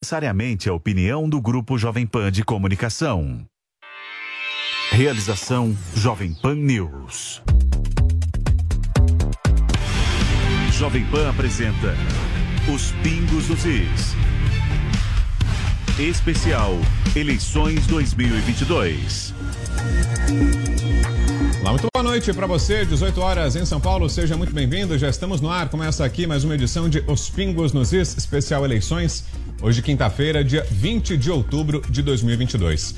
necessariamente a opinião do Grupo Jovem Pan de Comunicação. Realização Jovem Pan News. Jovem Pan apresenta Os Pingos dos Is. Especial Eleições 2022. Olá, muito boa noite para você, 18 horas em São Paulo, seja muito bem-vindo. Já estamos no ar, começa aqui mais uma edição de Os Pingos nos Is, especial eleições. Hoje, quinta-feira, dia 20 de outubro de 2022.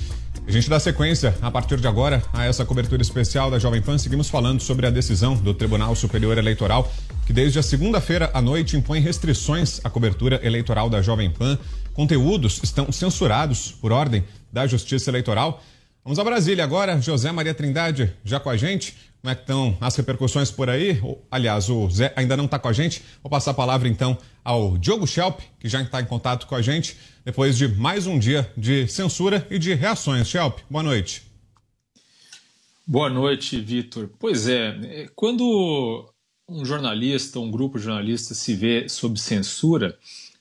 A gente dá sequência, a partir de agora, a essa cobertura especial da Jovem Pan. Seguimos falando sobre a decisão do Tribunal Superior Eleitoral, que desde a segunda-feira à noite impõe restrições à cobertura eleitoral da Jovem Pan. Conteúdos estão censurados por ordem da Justiça Eleitoral. Vamos a Brasília agora. José Maria Trindade já com a gente. Como é que estão as repercussões por aí? Aliás, o Zé ainda não está com a gente. Vou passar a palavra então ao Diogo Schelp, que já está em contato com a gente, depois de mais um dia de censura e de reações. Schelp, boa noite. Boa noite, Vitor. Pois é, quando um jornalista, um grupo de jornalistas se vê sob censura,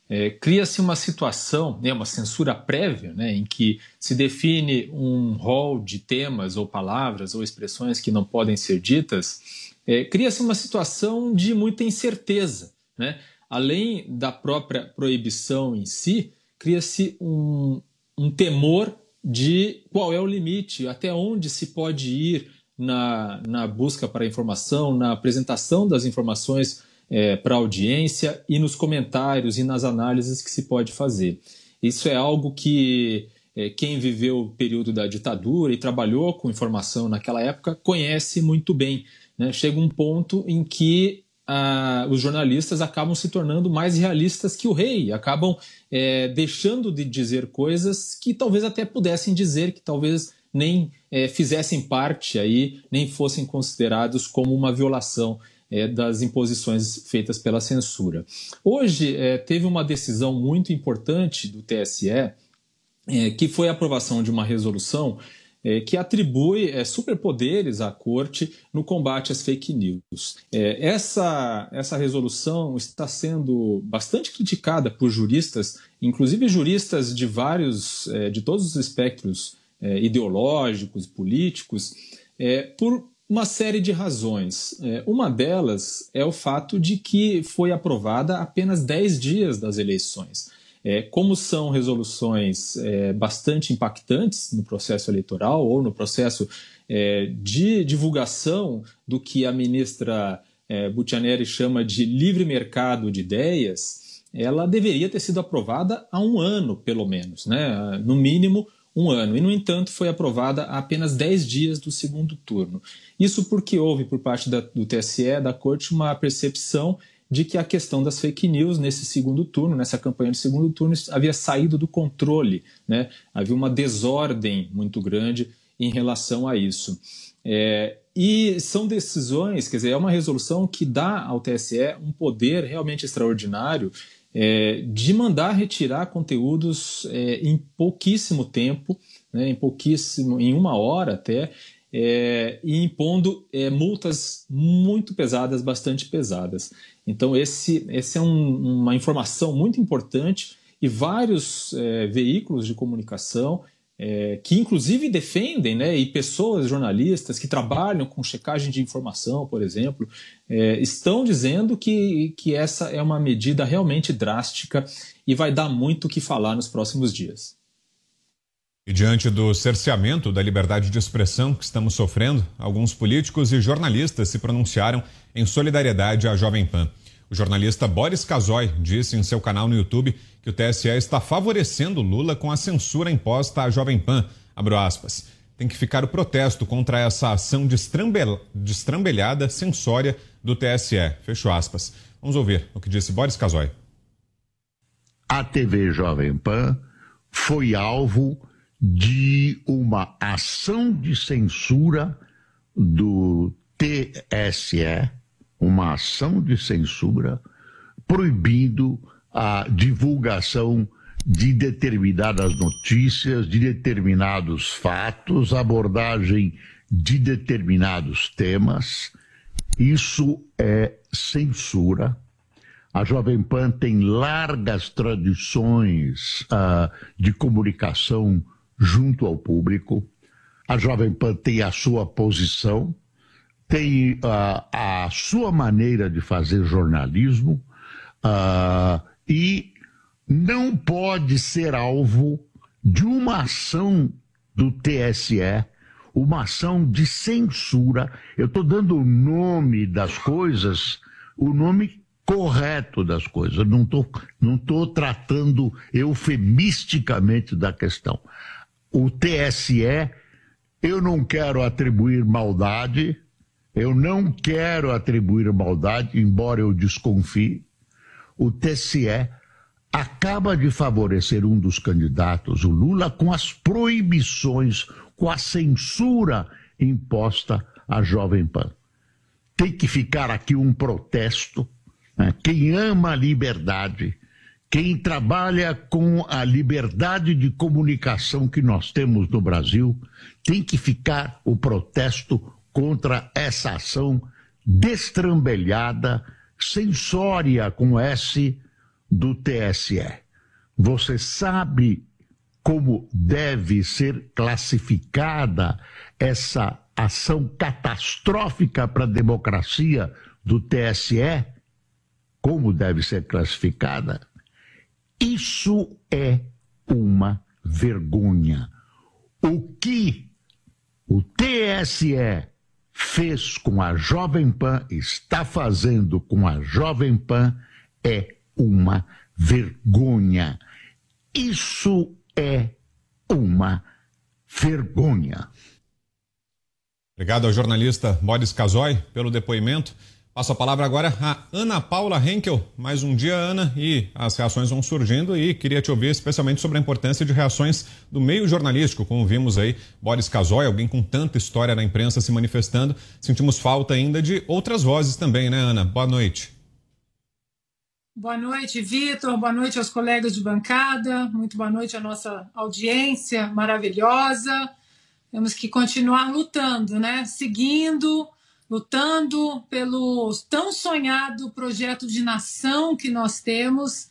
é, cria-se uma situação, né, uma censura prévia, né, em que se define um rol de temas ou palavras ou expressões que não podem ser ditas, é, cria-se uma situação de muita incerteza. Né? Além da própria proibição em si, cria-se um, um temor de qual é o limite, até onde se pode ir na, na busca para informação, na apresentação das informações é, para a audiência e nos comentários e nas análises que se pode fazer. Isso é algo que é, quem viveu o período da ditadura e trabalhou com informação naquela época conhece muito bem. Né? Chega um ponto em que ah, os jornalistas acabam se tornando mais realistas que o rei, acabam é, deixando de dizer coisas que talvez até pudessem dizer, que talvez nem é, fizessem parte aí, nem fossem considerados como uma violação é, das imposições feitas pela censura. Hoje é, teve uma decisão muito importante do TSE, é, que foi a aprovação de uma resolução é, que atribui é, superpoderes à corte no combate às fake news. É, essa, essa resolução está sendo bastante criticada por juristas, inclusive juristas de vários, de todos os espectros ideológicos, políticos, por uma série de razões. É, uma delas é o fato de que foi aprovada apenas 10 dias das eleições. É, como são resoluções é, bastante impactantes no processo eleitoral ou no processo de divulgação do que a ministra é, chama de livre mercado de ideias, ela deveria ter sido aprovada há um ano, pelo menos, né? no mínimo um ano. E, no entanto, foi aprovada há apenas 10 dias do segundo turno. Isso porque houve, por parte da, do TSE, da Corte, uma percepção de que a questão das fake news nesse segundo turno, nessa campanha de segundo turno, havia saído do controle. Né? Havia uma desordem muito grande em relação a isso. É, e são decisões, quer dizer, é uma resolução que dá ao TSE um poder realmente extraordinário é, de mandar retirar conteúdos é, em pouquíssimo tempo, né, em pouquíssimo, em uma hora até, é, e impondo é, multas muito pesadas, bastante pesadas. Então esse, esse é um, uma informação muito importante e vários é, veículos de comunicação é, que inclusive defendem, né, e pessoas, jornalistas que trabalham com checagem de informação, por exemplo, é, estão dizendo que, que essa é uma medida realmente drástica e vai dar muito o que falar nos próximos dias. E diante do cerceamento da liberdade de expressão que estamos sofrendo, alguns políticos e jornalistas se pronunciaram em solidariedade à Jovem Pan. O jornalista Boris Casoy disse em seu canal no YouTube que o TSE está favorecendo Lula com a censura imposta à Jovem Pan. Abro aspas. Tem que ficar o protesto contra essa ação destrambelhada, censória do TSE. Fecho aspas. Vamos ouvir o que disse Boris Casoy. a TV Jovem Pan foi alvo de uma ação de censura do TSE, uma ação de censura proibindo a divulgação de determinadas notícias, de determinados fatos, abordagem de determinados temas. Isso é censura. A Jovem Pan tem largas tradições uh, de comunicação junto ao público. A Jovem Pan tem a sua posição, tem uh, a sua maneira de fazer jornalismo uh, e não pode ser alvo de uma ação do TSE, uma ação de censura. Eu estou dando o nome das coisas, o nome correto das coisas. Não estou não tô tratando eufemisticamente da questão. O TSE, eu não quero atribuir maldade, eu não quero atribuir maldade, embora eu desconfie. O TSE acaba de favorecer um dos candidatos, o Lula, com as proibições, com a censura imposta à Jovem Pan. Tem que ficar aqui um protesto né? Quem ama a liberdade, quem trabalha com a liberdade de comunicação que nós temos no Brasil, tem que ficar o protesto contra essa ação destrambelhada, sensória com S do TSE. Você sabe como deve ser classificada essa ação catastrófica para a democracia do TSE? como deve ser classificada, isso é uma vergonha. O que o TSE fez com a Jovem Pan, está fazendo com a Jovem Pan, é uma vergonha. Isso é uma vergonha. Obrigado ao jornalista Boris Casoy pelo depoimento. Passo a palavra agora a Ana Paula Henkel. Mais um dia, Ana, e as reações vão surgindo e queria te ouvir especialmente sobre a importância de reações do meio jornalístico, como vimos aí, Boris Casoy, alguém com tanta história na imprensa se manifestando. Sentimos falta ainda de outras vozes também, né, Ana? Boa noite. Boa noite, Vitor. Boa noite aos colegas de bancada. Muito boa noite à nossa audiência maravilhosa. Temos que continuar lutando, né? Seguindo lutando pelo tão sonhado projeto de nação que nós temos,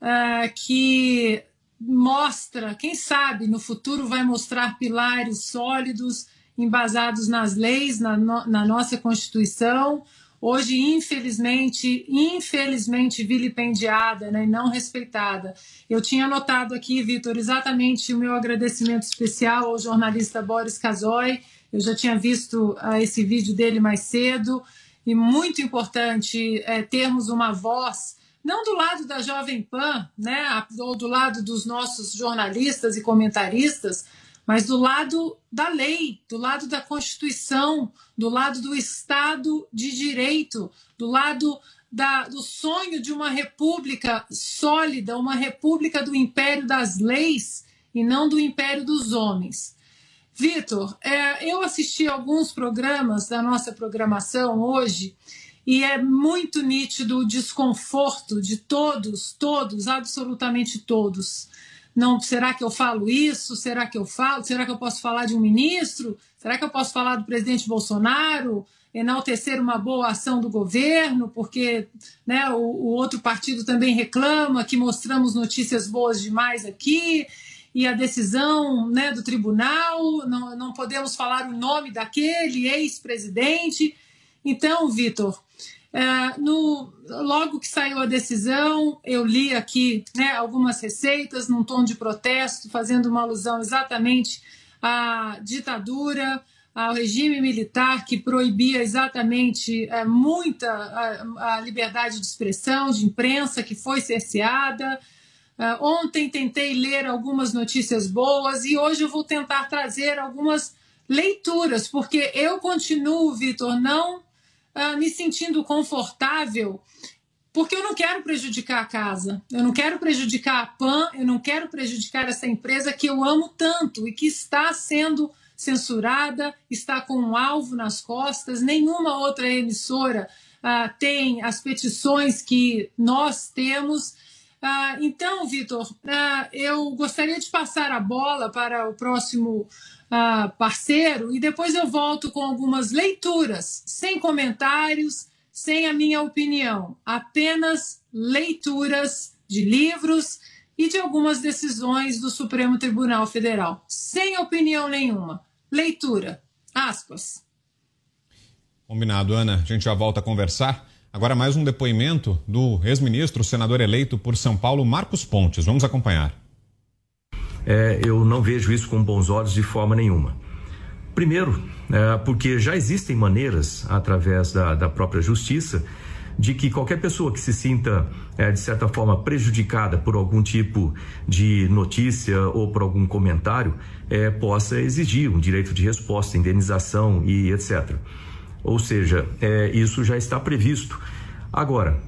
uh, que mostra, quem sabe no futuro vai mostrar pilares sólidos, embasados nas leis, na, no, na nossa Constituição, hoje infelizmente, infelizmente vilipendiada né, e não respeitada. Eu tinha anotado aqui, Vitor, exatamente o meu agradecimento especial ao jornalista Boris Casoy, eu já tinha visto uh, esse vídeo dele mais cedo e muito importante é, termos uma voz não do lado da Jovem Pan, né, ou do lado dos nossos jornalistas e comentaristas, mas do lado da lei, do lado da Constituição, do lado do Estado de Direito, do lado da, do sonho de uma república sólida, uma república do império das leis e não do império dos homens. Vitor, é, eu assisti alguns programas da nossa programação hoje e é muito nítido o desconforto de todos, todos, absolutamente todos. Não, será que eu falo isso? Será que eu falo? Será que eu posso falar de um ministro? Será que eu posso falar do presidente Bolsonaro? Enaltecer uma boa ação do governo, porque né, o, o outro partido também reclama que mostramos notícias boas demais aqui e a decisão né, do tribunal, não, não podemos falar o nome daquele ex-presidente. Então, Vitor, é, no, logo que saiu a decisão, eu li aqui né, algumas receitas num tom de protesto, fazendo uma alusão exatamente à ditadura, ao regime militar que proibia exatamente é, muita a, a liberdade de expressão, de imprensa, que foi cerceada. Uh, ontem tentei ler algumas notícias boas e hoje eu vou tentar trazer algumas leituras, porque eu continuo, Vitor, não uh, me sentindo confortável porque eu não quero prejudicar a casa, eu não quero prejudicar a PAN, eu não quero prejudicar essa empresa que eu amo tanto e que está sendo censurada, está com um alvo nas costas. Nenhuma outra emissora ah, tem as petições que nós temos. Ah, então, Vitor, ah, eu gostaria de passar a bola para o próximo ah, parceiro e depois eu volto com algumas leituras, sem comentários sem a minha opinião, apenas leituras de livros e de algumas decisões do Supremo Tribunal Federal, sem opinião nenhuma. Leitura. Aspas. Combinado, Ana. A gente já volta a conversar. Agora mais um depoimento do ex-ministro, senador eleito por São Paulo, Marcos Pontes. Vamos acompanhar. É, eu não vejo isso com bons olhos de forma nenhuma. Primeiro, é, porque já existem maneiras, através da, da própria justiça, de que qualquer pessoa que se sinta, é, de certa forma, prejudicada por algum tipo de notícia ou por algum comentário, é, possa exigir um direito de resposta, indenização e etc. Ou seja, é, isso já está previsto. Agora,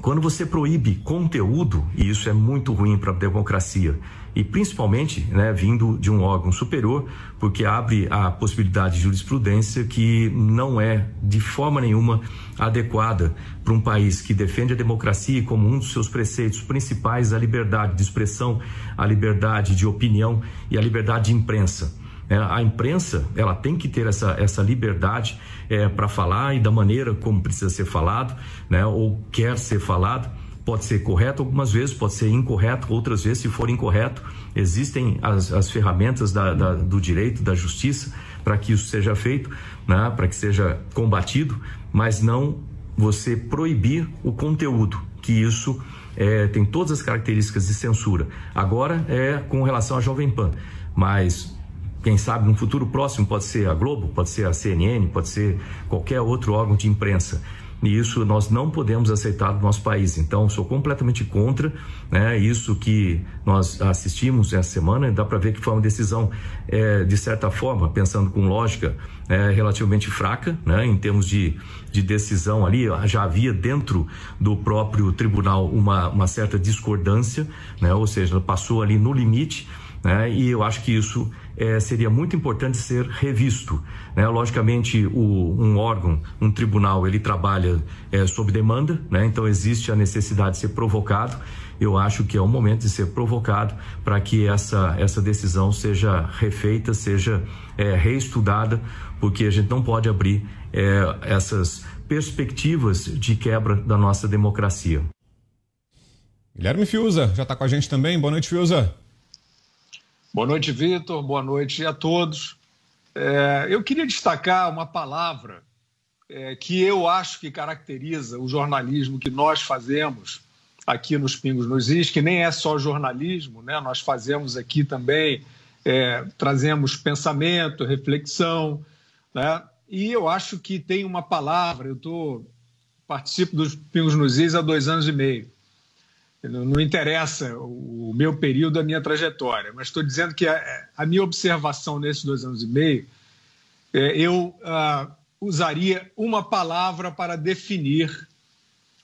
quando você proíbe conteúdo, e isso é muito ruim para a democracia, e principalmente né, vindo de um órgão superior, porque abre a possibilidade de jurisprudência que não é de forma nenhuma adequada para um país que defende a democracia como um dos seus preceitos principais a liberdade de expressão, a liberdade de opinião e a liberdade de imprensa. É, a imprensa ela tem que ter essa, essa liberdade é, para falar e da maneira como precisa ser falado, né, ou quer ser falado pode ser correto algumas vezes, pode ser incorreto outras vezes, se for incorreto, existem as, as ferramentas da, da, do direito, da justiça, para que isso seja feito, né, para que seja combatido, mas não você proibir o conteúdo, que isso é, tem todas as características de censura. Agora é com relação à Jovem Pan, mas quem sabe no futuro próximo pode ser a Globo, pode ser a CNN, pode ser qualquer outro órgão de imprensa e isso nós não podemos aceitar no nosso país. Então, sou completamente contra né, isso que nós assistimos essa semana. Dá para ver que foi uma decisão, é, de certa forma, pensando com lógica, é, relativamente fraca, né, em termos de, de decisão ali. Já havia dentro do próprio tribunal uma, uma certa discordância, né, ou seja, passou ali no limite. Né, e eu acho que isso é, seria muito importante ser revisto. Né? Logicamente, o, um órgão, um tribunal, ele trabalha é, sob demanda, né? então existe a necessidade de ser provocado. Eu acho que é o momento de ser provocado para que essa, essa decisão seja refeita, seja é, reestudada, porque a gente não pode abrir é, essas perspectivas de quebra da nossa democracia. Guilherme Fiuza já está com a gente também. Boa noite, Fiuza. Boa noite, Vitor. Boa noite a todos. É, eu queria destacar uma palavra é, que eu acho que caracteriza o jornalismo que nós fazemos aqui nos Pingos nos Is, que nem é só jornalismo, né? nós fazemos aqui também, é, trazemos pensamento, reflexão, né? e eu acho que tem uma palavra, eu tô, participo dos Pingos nos Is há dois anos e meio, não interessa o meu período, a minha trajetória, mas estou dizendo que a, a, minha observação nesses dois anos e meio, é, eu uh, usaria uma palavra para definir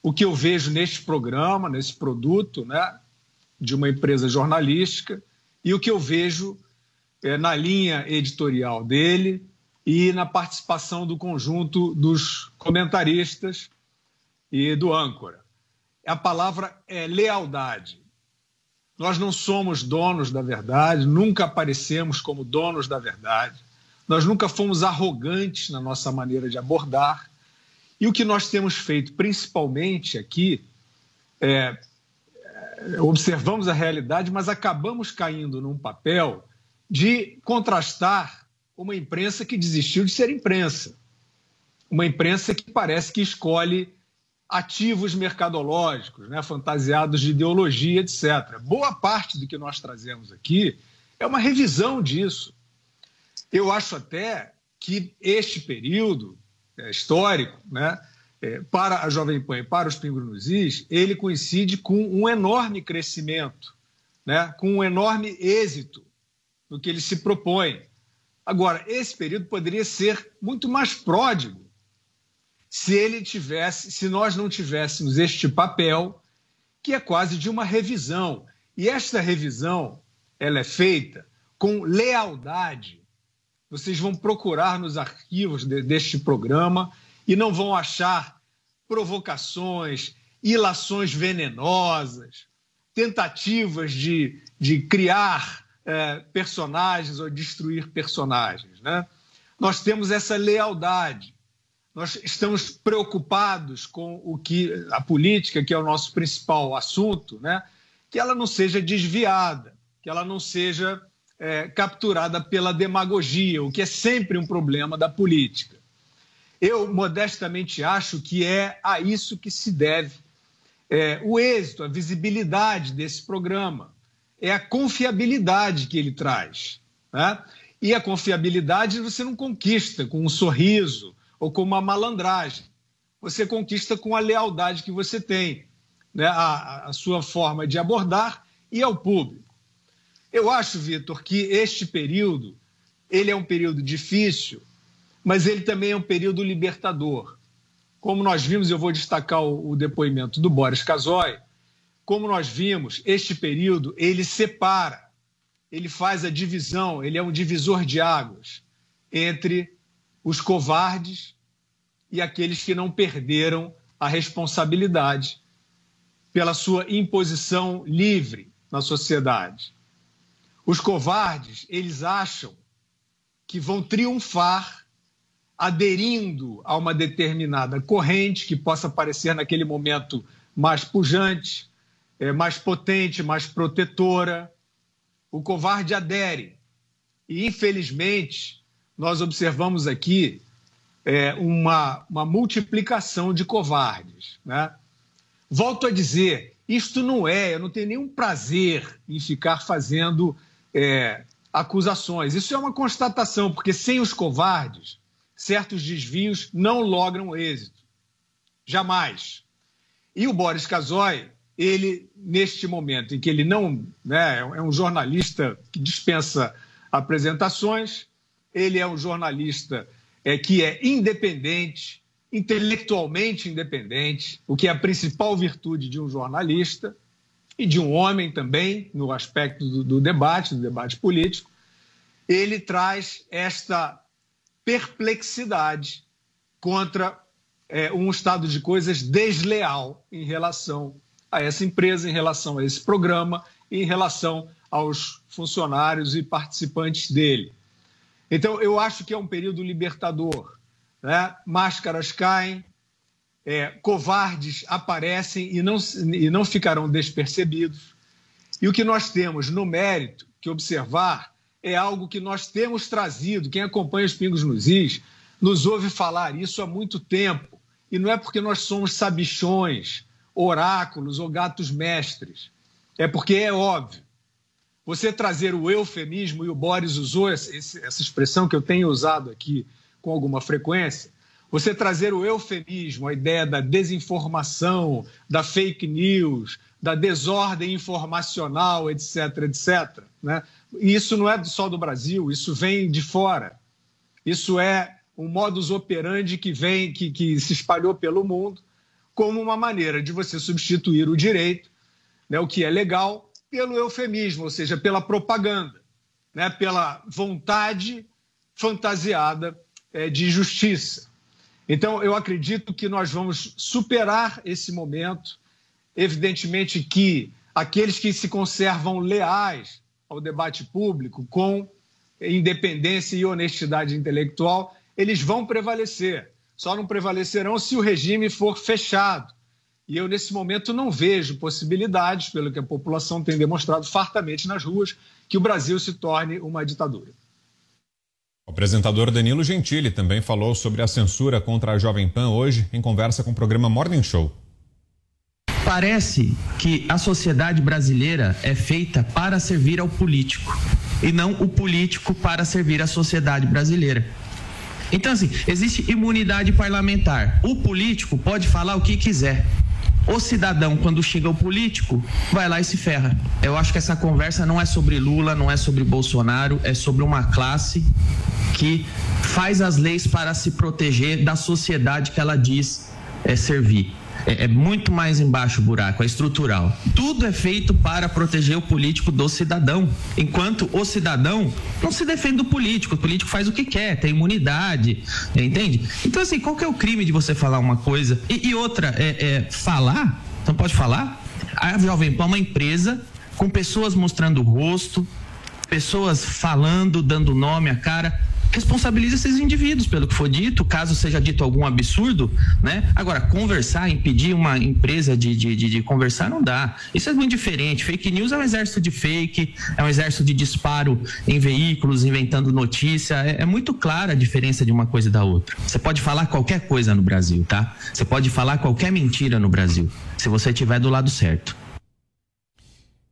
o que eu vejo neste programa, nesse produto, né, de uma empresa jornalística, e o que eu vejo é, na linha editorial dele e na participação do conjunto dos comentaristas e do âncora a palavra é lealdade. Nós não somos donos da verdade, nunca aparecemos como donos da verdade, nós nunca fomos arrogantes na nossa maneira de abordar. E o que nós temos feito, principalmente aqui, é, é observamos a realidade, mas acabamos caindo num papel de contrastar uma imprensa que desistiu de ser imprensa. Uma imprensa que parece que escolhe ativos mercadológicos, né, fantasiados de ideologia, etc. Boa parte do que nós trazemos aqui é uma revisão disso. Eu acho até que este período é, histórico, né, é, para a Jovem Pan e para os Pingos ele coincide com um enorme crescimento, né, com um enorme êxito no que ele se propõe. Agora, esse período poderia ser muito mais pródigo se ele tivesse, se nós não tivéssemos este papel, que é quase de uma revisão. E esta revisão, ela é feita com lealdade. Vocês vão procurar nos arquivos de, deste programa e não vão achar provocações, ilações venenosas, tentativas de, de criar é, personagens ou destruir personagens. Né? Nós temos essa lealdade. Nós estamos preocupados com o que a política, que é o nosso principal assunto, né? que ela não seja desviada, que ela não seja é, capturada pela demagogia, o que é sempre um problema da política. Eu, modestamente, acho que é a isso que se deve é, o êxito, a visibilidade desse programa. É a confiabilidade que ele traz. Né? E a confiabilidade você não conquista com um sorriso ou com uma malandragem. Você conquista com a lealdade que você tem, né? a, a sua forma de abordar e ao público. Eu acho, Vitor, que este período ele é um período difícil, mas ele também é um período libertador. Como nós vimos, eu vou destacar o, o depoimento do Boris Casoy, como nós vimos, este período ele separa, ele faz a divisão, ele é um divisor de águas entre os covardes e aqueles que não perderam a responsabilidade pela sua imposição livre na sociedade. Os covardes, eles acham que vão triunfar aderindo a uma determinada corrente que possa parecer naquele momento mais pujante, é, mais potente, mais protetora. O covarde adere. E, infelizmente, nós observamos aqui é, uma, uma multiplicação de covardes. Né? Volto a dizer, isto não é, eu não tenho nenhum prazer em ficar fazendo é, acusações. Isso é uma constatação, porque sem os covardes, certos desvios não logram êxito. Jamais. E o Boris Casoy, ele, neste momento em que ele não né, é um jornalista que dispensa apresentações, ele é um jornalista é, que é independente, intelectualmente independente, o que é a principal virtude de um jornalista e de um homem também, no aspecto do, do debate, do debate político, ele traz esta perplexidade contra é, um estado de coisas desleal em relação a essa empresa, em relação a esse programa, em relação aos funcionários e participantes dele. Então, eu acho que é um período libertador. Né? Máscaras caem, é, covardes aparecem e não, e não ficarão despercebidos. E o que nós temos no mérito que observar é algo que nós temos trazido. Quem acompanha os Pingos nos Is nos ouve falar isso há muito tempo. E não é porque nós somos sabichões, oráculos ou gatos mestres. É porque é óbvio. Você trazer o eufemismo, e o Boris usou essa expressão que eu tenho usado aqui com alguma frequência, você trazer o eufemismo, a ideia da desinformação, da fake news, da desordem informacional, etc., etc. Né? Isso não é só do Brasil, isso vem de fora. Isso é um modus operandi que vem, que, que se espalhou pelo mundo, como uma maneira de você substituir o direito, né, o que é legal, pelo eufemismo, ou seja, pela propaganda, né, pela vontade fantasiada é, de justiça. Então, eu acredito que nós vamos superar esse momento. Evidentemente que aqueles que se conservam leais ao debate público, com independência e honestidade intelectual, eles vão prevalecer. Só não prevalecerão se o regime for fechado. E eu, nesse momento, não vejo possibilidades, pelo que a população tem demonstrado fartamente nas ruas, que o Brasil se torne uma ditadura. O apresentador Danilo Gentili também falou sobre a censura contra a Jovem Pan hoje em conversa com o programa Morning Show. Parece que a sociedade brasileira é feita para servir ao político e não o político para servir à sociedade brasileira. Então, assim, existe imunidade parlamentar. O político pode falar o que quiser. O cidadão, quando chega o político, vai lá e se ferra. Eu acho que essa conversa não é sobre Lula, não é sobre Bolsonaro, é sobre uma classe que faz as leis para se proteger da sociedade que ela diz é, servir. É, é, muito mais embaixo o buraco, é estrutural. Tudo é feito para proteger o político do cidadão, enquanto o cidadão não se defende do político, o político faz o que quer, tem imunidade, entende? Então, assim, qual que é o crime de você falar uma coisa? E, e outra, é, é falar, então pode falar? A Jovem Pan é uma empresa com pessoas mostrando o rosto, pessoas falando, dando nome à cara responsabiliza esses indivíduos pelo que for dito, caso seja dito algum absurdo, né? Agora, conversar, impedir uma empresa de, de, de, de, conversar não dá. Isso é muito diferente. Fake news é um exército de fake, é um exército de disparo em veículos, inventando notícia. É, é muito clara a diferença de uma coisa e da outra. Você pode falar qualquer coisa no Brasil, tá? Você pode falar qualquer mentira no Brasil, se você estiver do lado certo.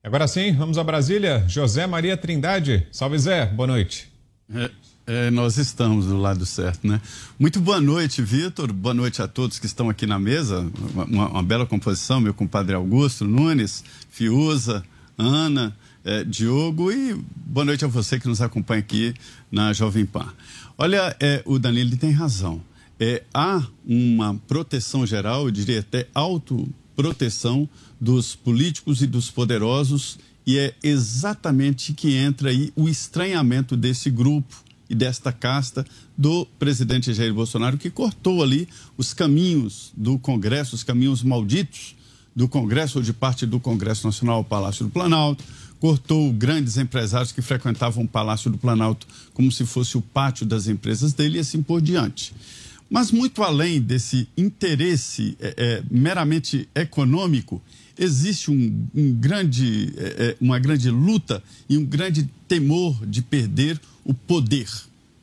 Agora sim, vamos a Brasília. José Maria Trindade. Salve Zé, boa noite. É. É, nós estamos do lado certo, né? Muito boa noite, Vitor. Boa noite a todos que estão aqui na mesa. Uma, uma bela composição, meu compadre Augusto Nunes, Fiuza, Ana, é, Diogo e boa noite a você que nos acompanha aqui na Jovem Pan. Olha, é, o Danilo tem razão. É, há uma proteção geral, eu diria até autoproteção dos políticos e dos poderosos e é exatamente que entra aí o estranhamento desse grupo e desta casta do presidente Jair Bolsonaro, que cortou ali os caminhos do Congresso, os caminhos malditos do Congresso ou de parte do Congresso Nacional ao Palácio do Planalto, cortou grandes empresários que frequentavam o Palácio do Planalto como se fosse o pátio das empresas dele e assim por diante. Mas muito além desse interesse é, é, meramente econômico, existe um, um grande, é, é uma grande luta e um grande temor de perder o poder.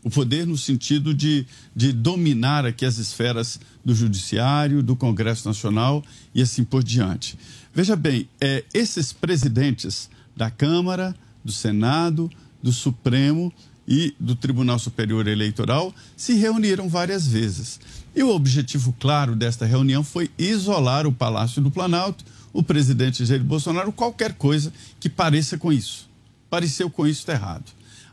O poder no sentido de, de dominar aqui as esferas do Judiciário, do Congresso Nacional e assim por diante. Veja bem, é, esses presidentes da Câmara, do Senado, do Supremo e do Tribunal Superior Eleitoral se reuniram várias vezes. E o objetivo claro desta reunião foi isolar o Palácio do Planalto, o presidente Jair Bolsonaro, qualquer coisa que pareça com isso. Pareceu com isso errado.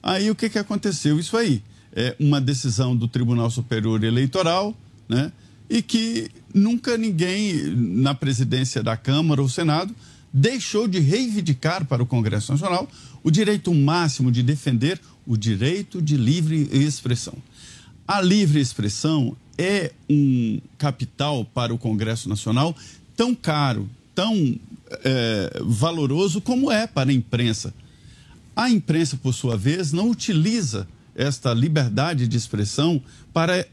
Aí o que, que aconteceu? Isso aí é uma decisão do Tribunal Superior Eleitoral, né? E que nunca ninguém na presidência da Câmara ou Senado deixou de reivindicar para o Congresso Nacional o direito máximo de defender o direito de livre expressão. A livre expressão é um capital para o Congresso Nacional tão caro, tão é, valoroso como é para a imprensa. A imprensa, por sua vez, não utiliza esta liberdade de expressão para,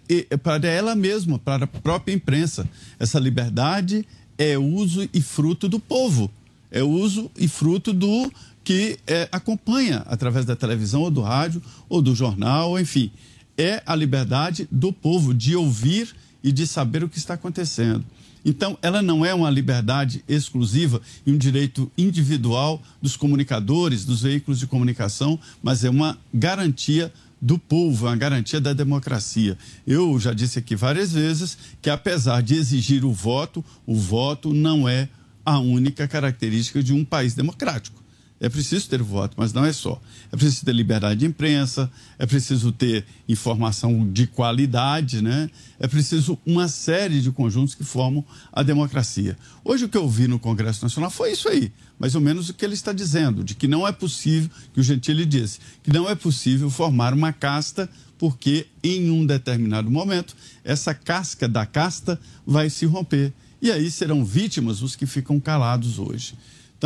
para ela mesma, para a própria imprensa. Essa liberdade é uso e fruto do povo, é uso e fruto do que é, acompanha através da televisão ou do rádio ou do jornal, enfim. É a liberdade do povo de ouvir e de saber o que está acontecendo. Então, ela não é uma liberdade exclusiva e um direito individual dos comunicadores, dos veículos de comunicação, mas é uma garantia do povo, uma garantia da democracia. Eu já disse aqui várias vezes que, apesar de exigir o voto, o voto não é a única característica de um país democrático. É preciso ter voto, mas não é só. É preciso ter liberdade de imprensa, é preciso ter informação de qualidade, né? É preciso uma série de conjuntos que formam a democracia. Hoje o que eu vi no Congresso Nacional foi isso aí, mais ou menos o que ele está dizendo, de que não é possível, que o Gentili disse, que não é possível formar uma casta porque em um determinado momento essa casca da casta vai se romper. E aí serão vítimas os que ficam calados hoje.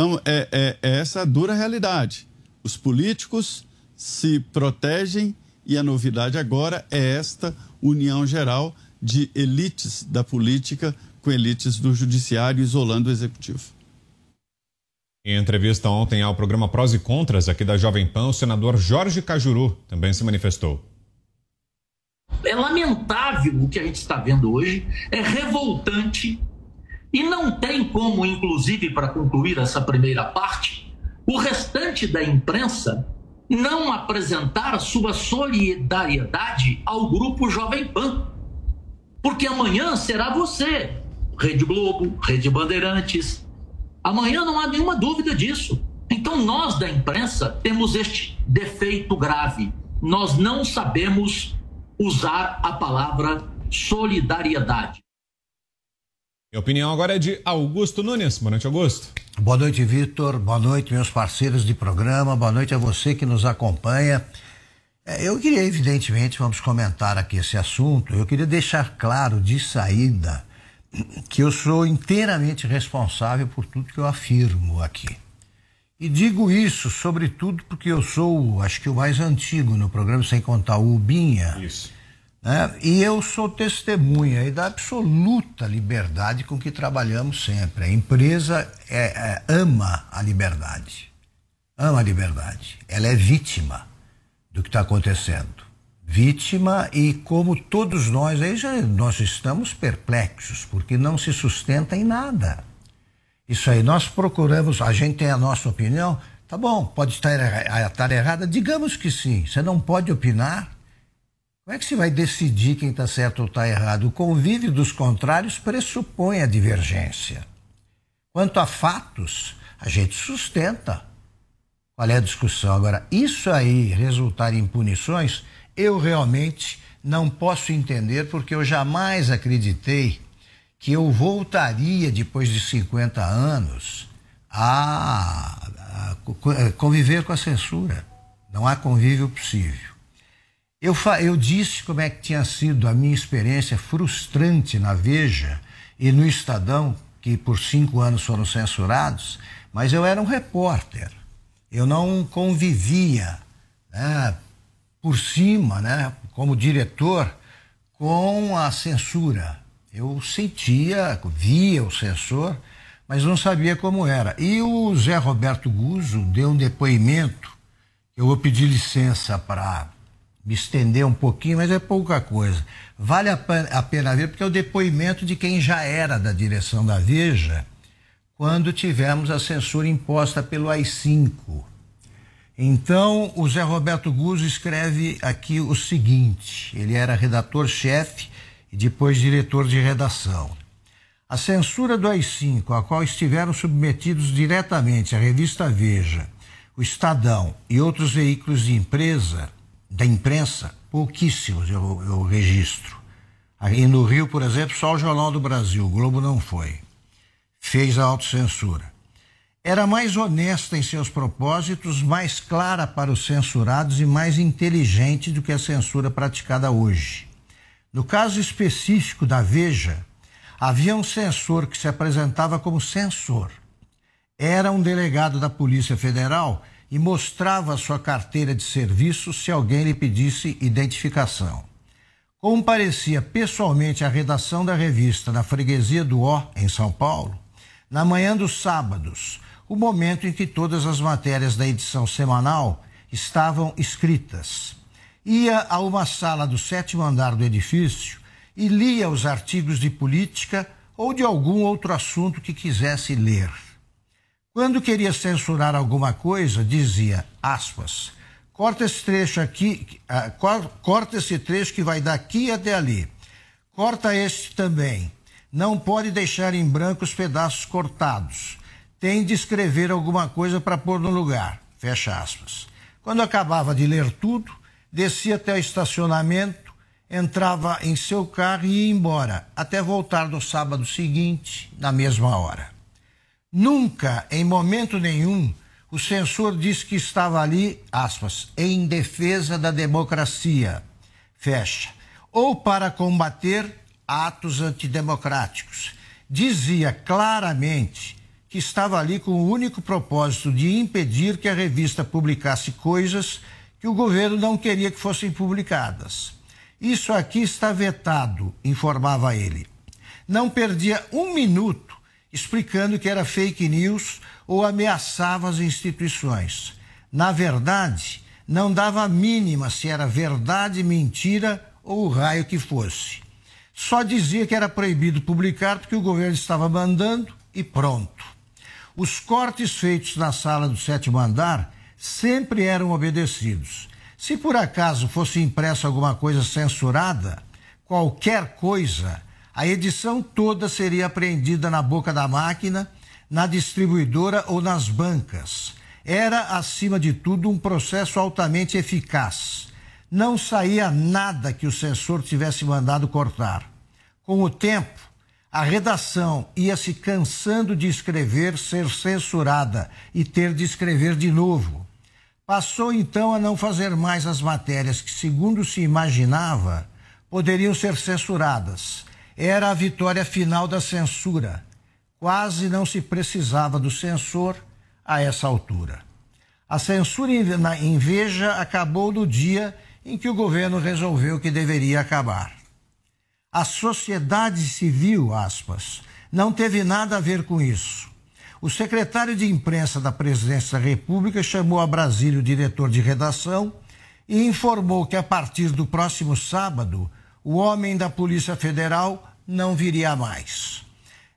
Então, é, é, é essa dura realidade. Os políticos se protegem e a novidade agora é esta união geral de elites da política com elites do judiciário isolando o executivo. Em entrevista ontem ao programa Prós e Contras aqui da Jovem Pan, o senador Jorge Cajuru também se manifestou. É lamentável o que a gente está vendo hoje, é revoltante e não tem como, inclusive, para concluir essa primeira parte, o restante da imprensa não apresentar sua solidariedade ao grupo Jovem Pan. Porque amanhã será você, Rede Globo, Rede Bandeirantes. Amanhã não há nenhuma dúvida disso. Então, nós da imprensa temos este defeito grave. Nós não sabemos usar a palavra solidariedade. A opinião agora é de Augusto Nunes. Boa noite, Augusto. Boa noite, Vitor. Boa noite, meus parceiros de programa. Boa noite a você que nos acompanha. É, eu queria, evidentemente, vamos comentar aqui esse assunto. Eu queria deixar claro de saída que eu sou inteiramente responsável por tudo que eu afirmo aqui. E digo isso, sobretudo, porque eu sou, acho que o mais antigo no programa, sem contar o Ubinha. Isso. Né? E eu sou testemunha e da absoluta liberdade com que trabalhamos sempre. A empresa é, é, ama a liberdade. Ama a liberdade. Ela é vítima do que está acontecendo. Vítima e como todos nós, aí já nós estamos perplexos, porque não se sustenta em nada. Isso aí, nós procuramos, a gente tem a nossa opinião, tá bom, pode estar, estar errada, digamos que sim. Você não pode opinar. Como é que se vai decidir quem está certo ou está errado? O convívio dos contrários pressupõe a divergência. Quanto a fatos, a gente sustenta. Qual é a discussão? Agora, isso aí resultar em punições, eu realmente não posso entender, porque eu jamais acreditei que eu voltaria, depois de 50 anos, a, conviver com a censura. Não há convívio possível. Eu, eu disse como é que tinha sido a minha experiência frustrante na Veja e no Estadão, que por cinco anos foram censurados, mas eu era um repórter eu não convivia né, por cima, né, como diretor, com a censura. Eu sentia, via o censor, mas não sabia como era. E o Zé Roberto Guzzo deu um depoimento, eu vou pedir licença para me estender um pouquinho, mas é pouca coisa. Vale a pena ver, porque é o depoimento de quem já era da direção da Veja quando tivemos a censura imposta pelo AI-5. Então, o Zé Roberto Guzzo escreve aqui o seguinte: ele era redator-chefe e depois diretor de redação. A censura do AI-5, a qual estiveram submetidos diretamente a revista Veja, o Estadão e outros veículos de empresa, da imprensa, pouquíssimos eu, eu registro. Aí no Rio, por exemplo, só o Jornal do Brasil, o Globo não foi fez a autocensura. Era mais honesta em seus propósitos, mais clara para os censurados e mais inteligente do que a censura praticada hoje. No caso específico da Veja, havia um censor que se apresentava como censor. Era um delegado da Polícia Federal e mostrava sua carteira de serviço se alguém lhe pedisse identificação. Comparecia pessoalmente à redação da revista na freguesia do Ó, em São Paulo, na manhã dos sábados, o momento em que todas as matérias da edição semanal estavam escritas. Ia a uma sala do sétimo andar do edifício e lia os artigos de política ou de algum outro assunto que quisesse ler. Quando queria censurar alguma coisa, dizia, aspas, corta esse trecho aqui, uh, corta esse trecho que vai daqui até ali. Corta este também. Não pode deixar em branco os pedaços cortados. Tem de escrever alguma coisa para pôr no lugar. Fecha aspas. Quando acabava de ler tudo, descia até o estacionamento, entrava em seu carro e ia embora, até voltar no sábado seguinte, na mesma hora. Nunca, em momento nenhum, o censor disse que estava ali, aspas, em defesa da democracia, fecha, ou para combater atos antidemocráticos. Dizia claramente que estava ali com o único propósito de impedir que a revista publicasse coisas que o governo não queria que fossem publicadas. Isso aqui está vetado, informava ele. Não perdia um minuto explicando que era fake news ou ameaçava as instituições. Na verdade, não dava a mínima se era verdade, mentira ou o raio que fosse. Só dizia que era proibido publicar porque o governo estava mandando e pronto. Os cortes feitos na sala do sétimo andar sempre eram obedecidos. Se por acaso fosse impressa alguma coisa censurada, qualquer coisa, a edição toda seria apreendida na boca da máquina, na distribuidora ou nas bancas. era, acima de tudo, um processo altamente eficaz. Não saía nada que o censor tivesse mandado cortar. Com o tempo, a redação ia se cansando de escrever, ser censurada e ter de escrever de novo. Passou então a não fazer mais as matérias que, segundo se imaginava, poderiam ser censuradas. Era a vitória final da censura. Quase não se precisava do censor a essa altura. A censura em Veja acabou no dia em que o governo resolveu que deveria acabar. A sociedade civil, aspas, não teve nada a ver com isso. O secretário de imprensa da Presidência da República chamou a Brasília o diretor de redação e informou que a partir do próximo sábado o homem da Polícia Federal não viria mais.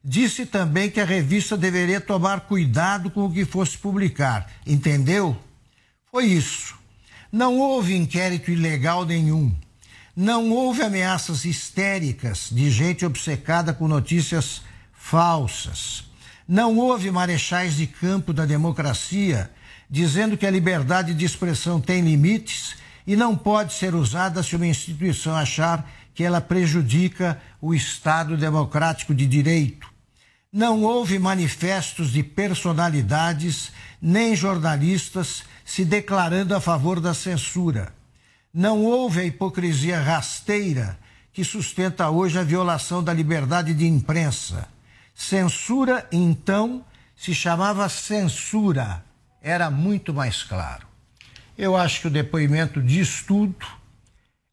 Disse também que a revista deveria tomar cuidado com o que fosse publicar. Entendeu? Foi isso. Não houve inquérito ilegal nenhum. Não houve ameaças histéricas de gente obcecada com notícias falsas. Não houve marechais de campo da democracia dizendo que a liberdade de expressão tem limites e não pode ser usada se uma instituição achar que ela prejudica o Estado democrático de direito. Não houve manifestos de personalidades nem jornalistas se declarando a favor da censura. Não houve a hipocrisia rasteira que sustenta hoje a violação da liberdade de imprensa. Censura, então, se chamava censura, era muito mais claro. Eu acho que o depoimento diz tudo.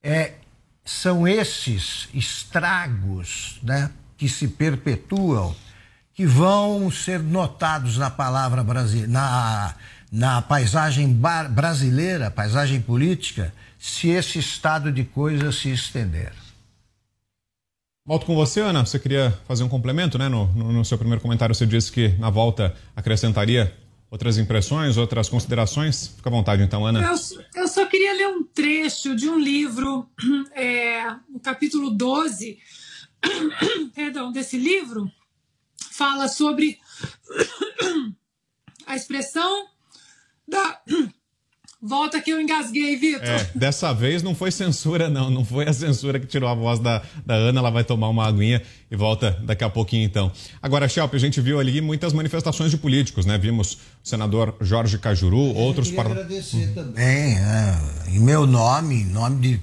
É, são esses estragos né, que se perpetuam que vão ser notados na palavra na, na paisagem brasileira, paisagem política, se esse estado de coisas se estender. Volto com você, Ana. Você queria fazer um complemento, né? No, no, no seu primeiro comentário, você disse que na volta acrescentaria outras impressões, outras considerações. Fica à vontade, então, Ana. Eu, eu só queria ler um trecho de um livro, é, no capítulo 12, perdão, desse livro, fala sobre a expressão da. Volta que eu engasguei, Vitor. É, dessa vez não foi censura, não. Não foi a censura que tirou a voz da, da Ana. Ela vai tomar uma aguinha e volta daqui a pouquinho, então. Agora, Shelp, a gente viu ali muitas manifestações de políticos, né? Vimos o senador Jorge Cajuru, outros... Eu queria agradecer uhum. também, é, em meu nome, em nome de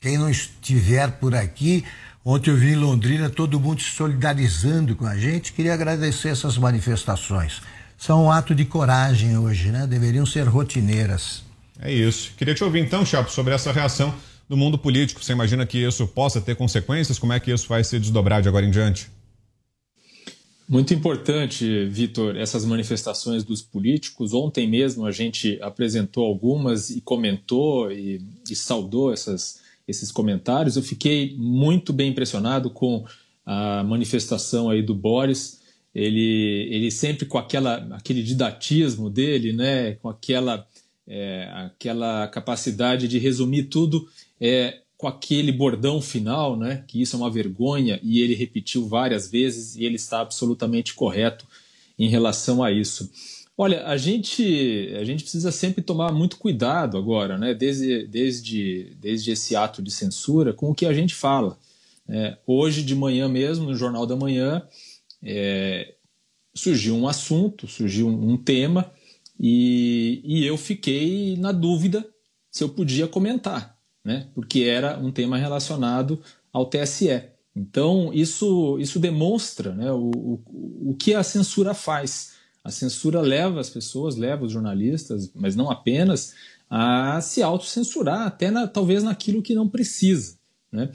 quem não estiver por aqui, Ontem eu vi em Londrina todo mundo se solidarizando com a gente. Queria agradecer essas manifestações. São um ato de coragem hoje, né? Deveriam ser rotineiras. É isso. Queria te ouvir então, Chapo, sobre essa reação do mundo político. Você imagina que isso possa ter consequências? Como é que isso vai se desdobrar de agora em diante? Muito importante, Vitor, essas manifestações dos políticos. Ontem mesmo a gente apresentou algumas e comentou e, e saudou essas esses comentários. Eu fiquei muito bem impressionado com a manifestação aí do Boris. Ele, ele sempre com aquela, aquele didatismo dele, né, com aquela, é, aquela capacidade de resumir tudo é, com aquele bordão final, né, que isso é uma vergonha, e ele repetiu várias vezes e ele está absolutamente correto em relação a isso. Olha, a gente, a gente precisa sempre tomar muito cuidado agora, né, desde, desde, desde esse ato de censura, com o que a gente fala. É, hoje de manhã mesmo, no Jornal da Manhã, é, surgiu um assunto, surgiu um, um tema, e, e eu fiquei na dúvida se eu podia comentar, né, porque era um tema relacionado ao TSE. Então, isso, isso demonstra né, o, o, o que a censura faz a censura leva as pessoas, leva os jornalistas, mas não apenas, a se autocensurar, até na, talvez naquilo que não precisa. Né?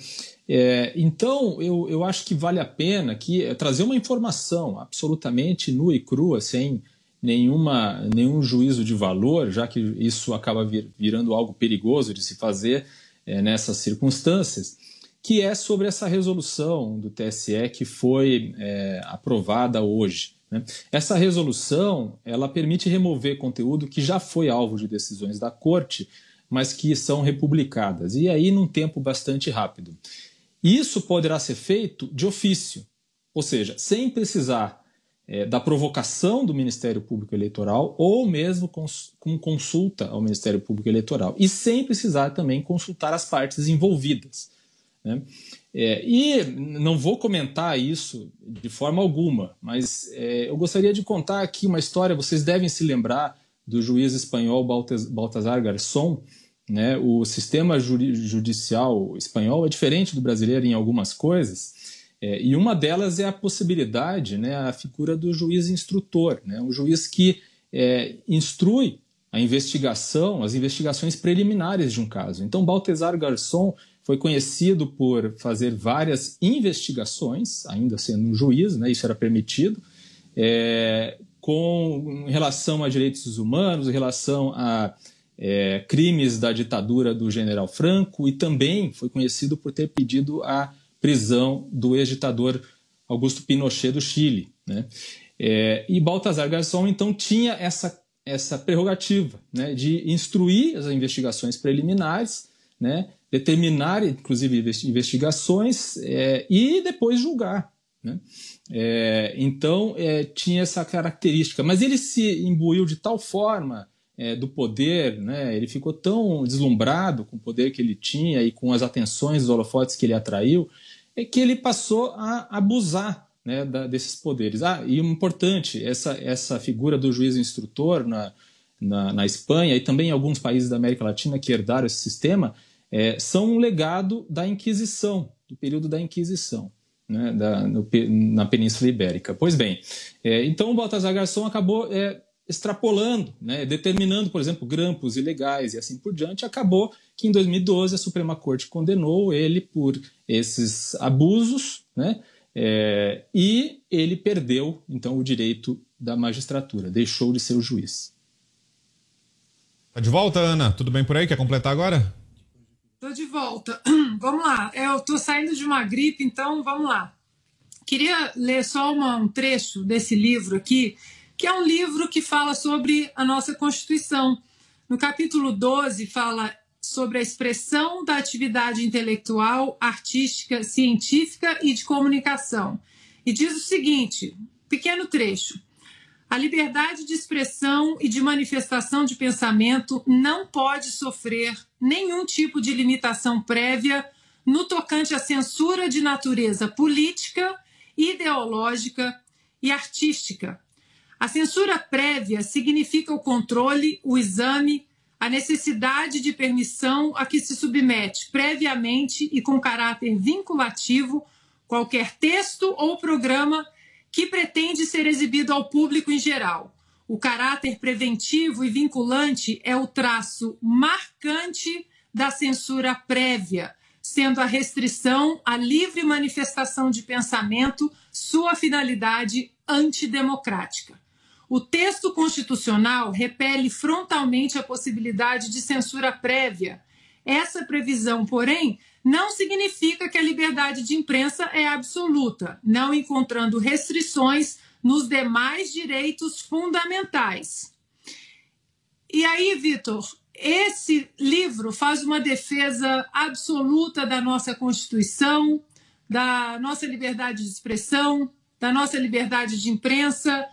É, então, eu, eu acho que vale a pena que, é, trazer uma informação absolutamente nua e crua, sem nenhuma, nenhum juízo de valor, já que isso acaba vir, virando algo perigoso de se fazer é, nessas circunstâncias, que é sobre essa resolução do TSE que foi é, aprovada hoje. Né? Essa resolução ela permite remover conteúdo que já foi alvo de decisões da Corte, mas que são republicadas, e aí num tempo bastante rápido. Isso poderá ser feito de ofício, ou seja, sem precisar é, da provocação do Ministério Público Eleitoral ou mesmo com, com, consulta ao Ministério Público Eleitoral e sem precisar também consultar as partes envolvidas. Né? É, e não vou comentar isso de forma alguma, mas é, eu gostaria de contar aqui uma história. Vocês devem se lembrar do juiz espanhol Baltasar Garçon. Né? O sistema judicial espanhol é diferente do brasileiro em algumas coisas. É, e uma delas é a possibilidade, né, a figura do juiz instrutor, né, um juiz que é, instrui a investigação, as investigações preliminares de um caso. Então, Baltesar Garçon foi conhecido por fazer várias investigações, ainda sendo um juiz, né, isso era permitido, é, com em relação a direitos humanos, em relação a é, crimes da ditadura do general Franco, e também foi conhecido por ter pedido a prisão do ex-ditador Augusto Pinochet do Chile. Né? É, e Baltazar Garçon, então, tinha essa, essa prerrogativa né, de instruir as investigações preliminares, né, determinar, inclusive, investigações é, e depois julgar. Né? É, então, é, tinha essa característica. Mas ele se imbuiu de tal forma é, do poder, né? ele ficou tão deslumbrado com o poder que ele tinha e com as atenções dos holofotes que ele atraiu, é que ele passou a abusar né, da, desses poderes. Ah, e importante, essa, essa figura do juiz instrutor na, na, na, Espanha e também em alguns países da América Latina que herdaram esse sistema, é, são um legado da Inquisição, do período da Inquisição. Né, da, no, na Península Ibérica. Pois bem, é, então o Baltasar Garçom acabou é, extrapolando, né, determinando, por exemplo, grampos ilegais e assim por diante, acabou que em 2012 a Suprema Corte condenou ele por esses abusos, né, é, e ele perdeu então o direito da magistratura, deixou de ser o juiz. Tá de volta, Ana? Tudo bem por aí? Quer completar agora? Tô de volta. Vamos lá. Eu tô saindo de uma gripe, então vamos lá. Queria ler só uma, um trecho desse livro aqui que é um livro que fala sobre a nossa Constituição. No capítulo 12, fala sobre a expressão da atividade intelectual, artística, científica e de comunicação. E diz o seguinte: pequeno trecho. A liberdade de expressão e de manifestação de pensamento não pode sofrer nenhum tipo de limitação prévia no tocante à censura de natureza política, ideológica e artística, a censura prévia significa o controle, o exame, a necessidade de permissão a que se submete previamente e com caráter vinculativo qualquer texto ou programa que pretende ser exibido ao público em geral. O caráter preventivo e vinculante é o traço marcante da censura prévia, sendo a restrição à livre manifestação de pensamento sua finalidade antidemocrática. O texto constitucional repele frontalmente a possibilidade de censura prévia. Essa previsão, porém, não significa que a liberdade de imprensa é absoluta, não encontrando restrições nos demais direitos fundamentais. E aí, Vitor, esse livro faz uma defesa absoluta da nossa Constituição, da nossa liberdade de expressão, da nossa liberdade de imprensa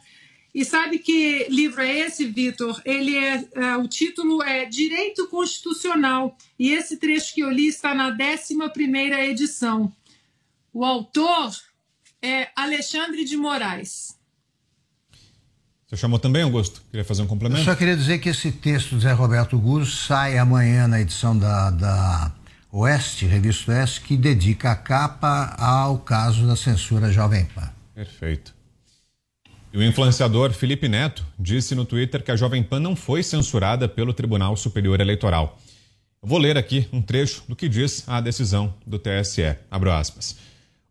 e sabe que livro é esse, Vitor? Ele é, é, o título é Direito Constitucional e esse trecho que eu li está na 11 primeira edição. O autor é Alexandre de Moraes. Você chamou também, Augusto? Queria fazer um complemento? Eu só queria dizer que esse texto do Zé Roberto Guro sai amanhã na edição da, da Oeste, Revista Oeste, que dedica a capa ao caso da censura Jovem Pan. Perfeito. E o influenciador Felipe Neto disse no Twitter que a Jovem Pan não foi censurada pelo Tribunal Superior Eleitoral. Eu vou ler aqui um trecho do que diz a decisão do TSE. Abro aspas.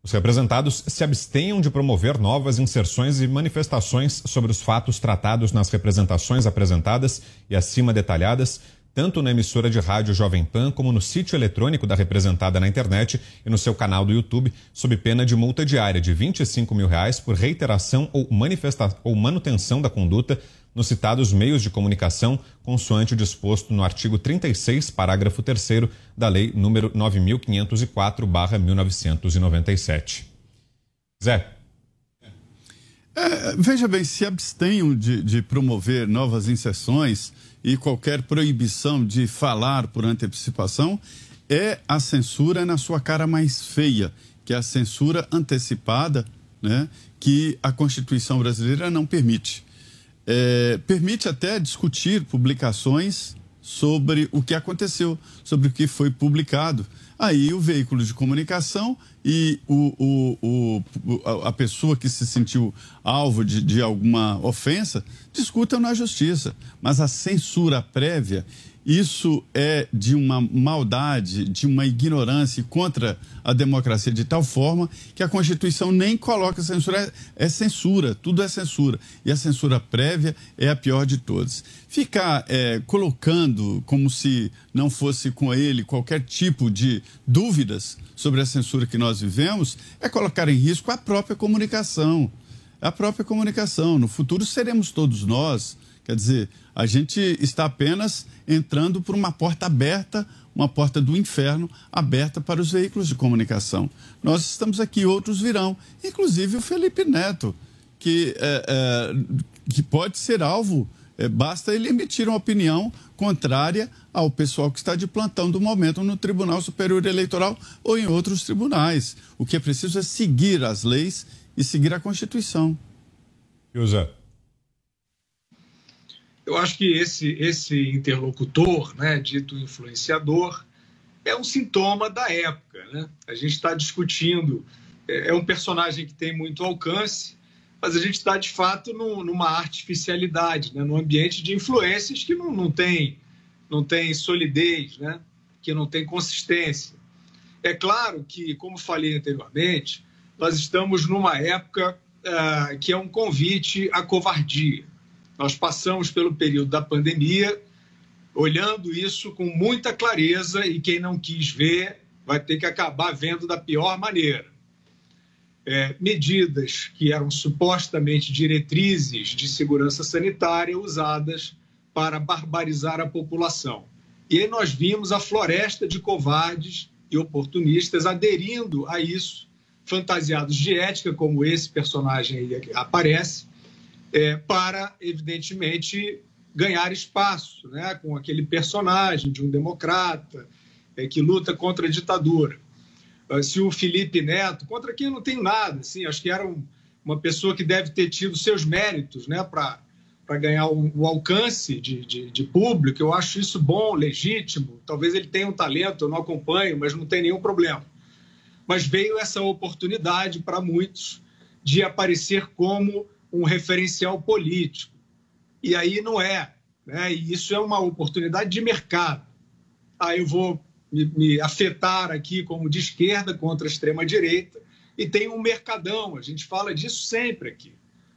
Os representados se abstenham de promover novas inserções e manifestações sobre os fatos tratados nas representações apresentadas e acima detalhadas, tanto na emissora de rádio Jovem Pan como no sítio eletrônico da representada na internet e no seu canal do YouTube, sob pena de multa diária de 25 mil reais por reiteração ou, manifesta ou manutenção da conduta nos citados meios de comunicação, consoante o disposto no artigo 36, parágrafo 3 da Lei número 9504/1997. Zé. É, veja bem, se abstenham de, de promover novas inserções e qualquer proibição de falar por antecipação, é a censura na sua cara mais feia, que é a censura antecipada, né, que a Constituição brasileira não permite. É, permite até discutir publicações sobre o que aconteceu, sobre o que foi publicado. Aí o veículo de comunicação e o, o, o, a pessoa que se sentiu alvo de, de alguma ofensa discutam na justiça. Mas a censura prévia isso é de uma maldade, de uma ignorância contra a democracia de tal forma que a Constituição nem coloca censura, é censura, tudo é censura. E a censura prévia é a pior de todas. Ficar é, colocando como se não fosse com ele qualquer tipo de dúvidas sobre a censura que nós vivemos é colocar em risco a própria comunicação. A própria comunicação. No futuro seremos todos nós Quer dizer, a gente está apenas entrando por uma porta aberta, uma porta do inferno aberta para os veículos de comunicação. Nós estamos aqui, outros virão, inclusive o Felipe Neto, que, é, é, que pode ser alvo, é, basta ele emitir uma opinião contrária ao pessoal que está de plantão do momento no Tribunal Superior Eleitoral ou em outros tribunais. O que é preciso é seguir as leis e seguir a Constituição. José. Eu acho que esse, esse interlocutor, né, dito influenciador, é um sintoma da época. Né? A gente está discutindo, é, é um personagem que tem muito alcance, mas a gente está, de fato, numa artificialidade, né? num ambiente de influências que não, não, tem, não tem solidez, né? que não tem consistência. É claro que, como falei anteriormente, nós estamos numa época uh, que é um convite à covardia. Nós passamos pelo período da pandemia olhando isso com muita clareza e quem não quis ver vai ter que acabar vendo da pior maneira. É, medidas que eram supostamente diretrizes de segurança sanitária usadas para barbarizar a população. E aí nós vimos a floresta de covardes e oportunistas aderindo a isso, fantasiados de ética, como esse personagem aí aparece, é, para, evidentemente, ganhar espaço né, com aquele personagem de um democrata é, que luta contra a ditadura. Ah, se o Felipe Neto, contra quem eu não tenho nada, assim, acho que era um, uma pessoa que deve ter tido seus méritos né, para ganhar o um alcance de, de, de, público, eu acho isso bom, legítimo. Talvez ele tenha um talento, eu não acompanho, mas não tem nenhum problema. Mas veio essa oportunidade para muitos de aparecer como um referencial político. E aí não é. Né? E isso é uma oportunidade de mercado. Aí eu vou me, me afetar aqui como de esquerda contra a extrema-direita, e tem um mercadão, a gente fala disso sempre aqui.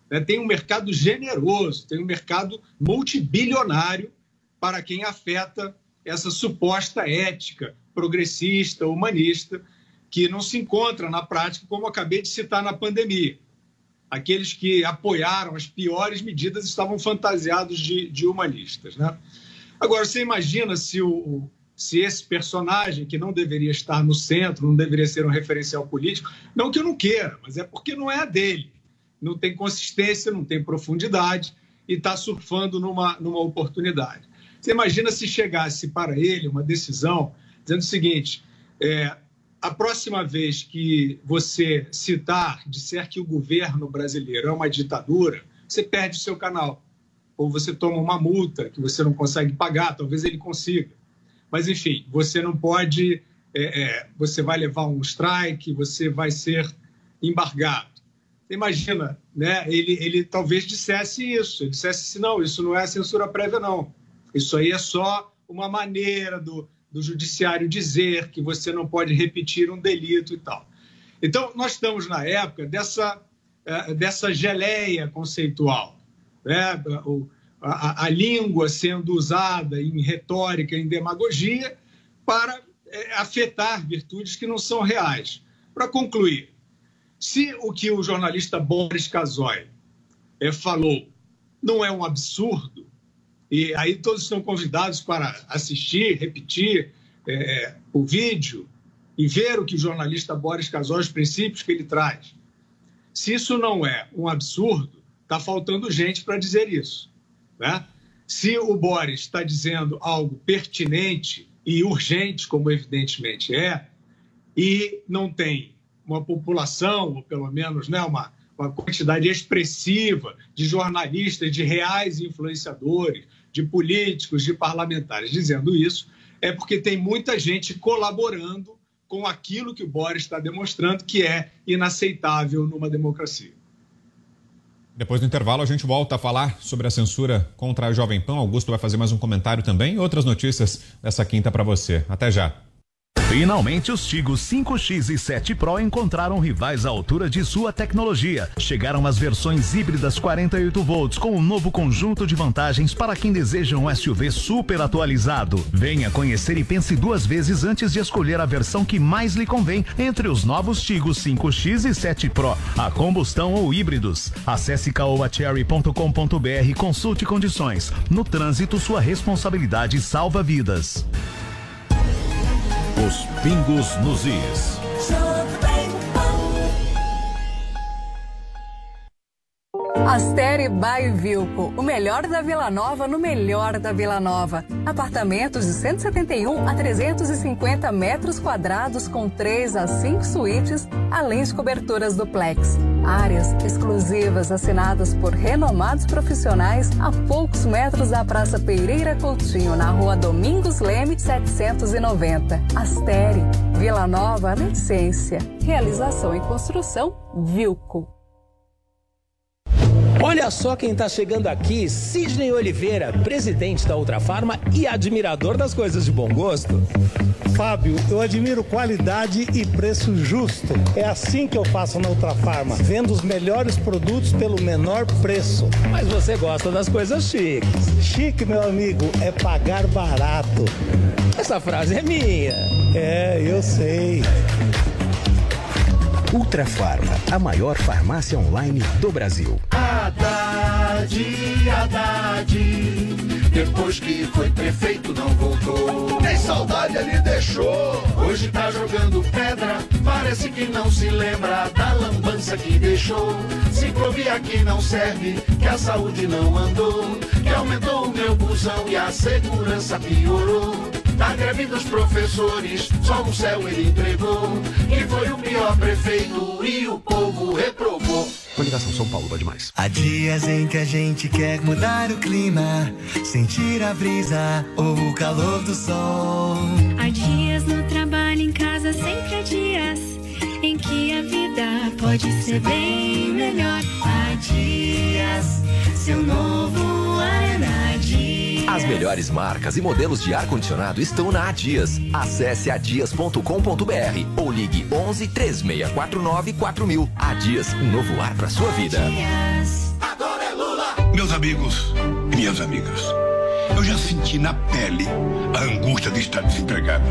Né? Tem um mercado generoso, tem um mercado multibilionário para quem afeta essa suposta ética progressista, humanista, que não se encontra na prática, como acabei de citar na pandemia aqueles que apoiaram as piores medidas estavam fantasiados de, de humanistas. Né? Agora, você imagina se, o, se esse personagem, que não deveria estar no centro, não deveria ser um referencial político, não que eu não queira, mas é porque não é a dele. Não tem consistência, não tem profundidade e está surfando numa, numa oportunidade. Você imagina se chegasse para ele uma decisão dizendo o seguinte: é, a próxima vez que você citar, disser que o governo brasileiro é uma ditadura, você perde o seu canal. Ou você toma uma multa que você não consegue pagar, talvez ele consiga. Mas, enfim, você não pode. É, é, você vai levar um strike, você vai ser embargado. Imagina, né? Ele, ele talvez dissesse isso. Ele dissesse assim: não, isso não é censura prévia, não. Isso aí é só uma maneira do, do judiciário dizer que você não pode repetir um delito e tal. Então, nós estamos na época dessa, eh, dessa geleia conceitual, né? A, a, língua sendo usada em retórica, em demagogia, para eh, afetar virtudes que não são reais. Para concluir, se o que o jornalista Boris Casoy eh, falou não é um absurdo, e aí todos estão convidados para assistir, repetir é, o vídeo e ver o que o jornalista Boris Casol, os princípios que ele traz. Se isso não é um absurdo, está faltando gente para dizer isso. Né? Se o Boris está dizendo algo pertinente e urgente, como evidentemente é, e não tem uma população, ou pelo menos né, uma, uma quantidade expressiva de jornalistas, de reais influenciadores, de políticos, de parlamentares dizendo isso, é porque tem muita gente colaborando com aquilo que o Boris está demonstrando que é inaceitável numa democracia. Depois do intervalo, a gente volta a falar sobre a censura contra a Jovem Pan. Augusto vai fazer mais um comentário também e outras notícias dessa quinta para você. Até já. Finalmente, os Tigos 5X e 7 Pro encontraram rivais à altura de sua tecnologia. Chegaram as versões híbridas 48 volts com um novo conjunto de vantagens para quem deseja um SUV super atualizado. Venha conhecer e pense duas vezes antes de escolher a versão que mais lhe convém entre os novos Tigos 5X e 7 Pro, a combustão ou híbridos. Acesse caoacherry.com.br e consulte condições. No trânsito, sua responsabilidade salva vidas. Os pingos nos is. Astere by Vilco, o melhor da Vila Nova no melhor da Vila Nova. Apartamentos de 171 a 350 metros quadrados com 3 a 5 suítes, além de coberturas duplex. Áreas exclusivas assinadas por renomados profissionais a poucos metros da Praça Pereira Coutinho, na rua Domingos Leme 790. Astere, Vila Nova na essência. Realização e construção Vilco. Olha só quem está chegando aqui, Sidney Oliveira, presidente da Ultrafarma e admirador das coisas de bom gosto. Fábio, eu admiro qualidade e preço justo. É assim que eu faço na Ultrafarma, vendo os melhores produtos pelo menor preço. Mas você gosta das coisas chiques. Chique, meu amigo, é pagar barato. Essa frase é minha. É, eu sei. Ultra Farma, a maior farmácia online do Brasil. Haddad, Haddad, depois que foi prefeito não voltou. Nem saudade ele deixou. Hoje tá jogando pedra, parece que não se lembra da lambança que deixou. Ciclovia que não serve, que a saúde não andou, que aumentou o meu busão e a segurança piorou. Da greve dos professores, só o céu ele entregou. Que foi o pior prefeito e o povo reprovou. Coligação São Paulo vai demais. Há dias em que a gente quer mudar o clima, sentir a brisa ou o calor do sol. Há dias no trabalho, em casa, sempre há dias em que a vida pode ser bem melhor. Há dias, seu novo ar é na Dias. As melhores marcas e modelos de ar-condicionado estão na Adias. Acesse adias.com.br ou ligue 11 3649 4000. Adias, um novo ar para sua vida. Agora é Lula! Meus amigos e minhas amigas, eu já senti na pele a angústia de estar desempregado.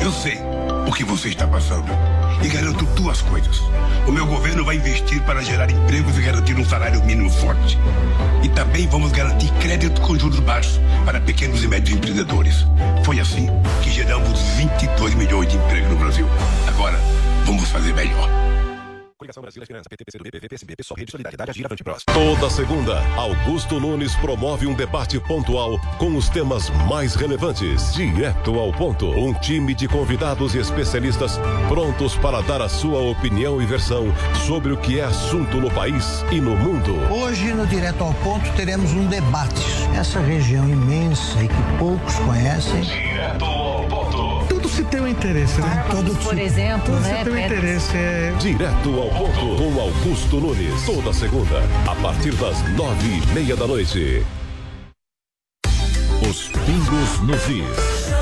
Eu sei o que você está passando e garanto duas coisas. O meu governo vai investir para gerar empregos e garantir um salário mínimo forte. E também vamos garantir crédito com juros baixos para pequenos e médios empreendedores. Foi assim que geramos 22 milhões de empregos no Brasil. Agora, vamos fazer melhor. Coligação Brasil, Esperança, PT, PCdoB, PV, PSB, PSOL, Rede Solidariedade, Agir, Avante Próximo. Toda segunda, Augusto Nunes promove um debate pontual com os temas mais relevantes, direto ao ponto. Um time de convidados e especialistas prontos para dar a sua opinião e versão sobre o que é assunto no país e no mundo. Hoje, no Direto ao Ponto, teremos um debate. Essa região imensa e que poucos conhecem. Direto ao ponto. Tudo se tem um interesse, né? Todo Por exemplo, Tudo né? se tem um interesse. É... Direto ao ponto com Augusto Nunes. Toda segunda, a partir das nove e meia da noite. Os pingos nos is.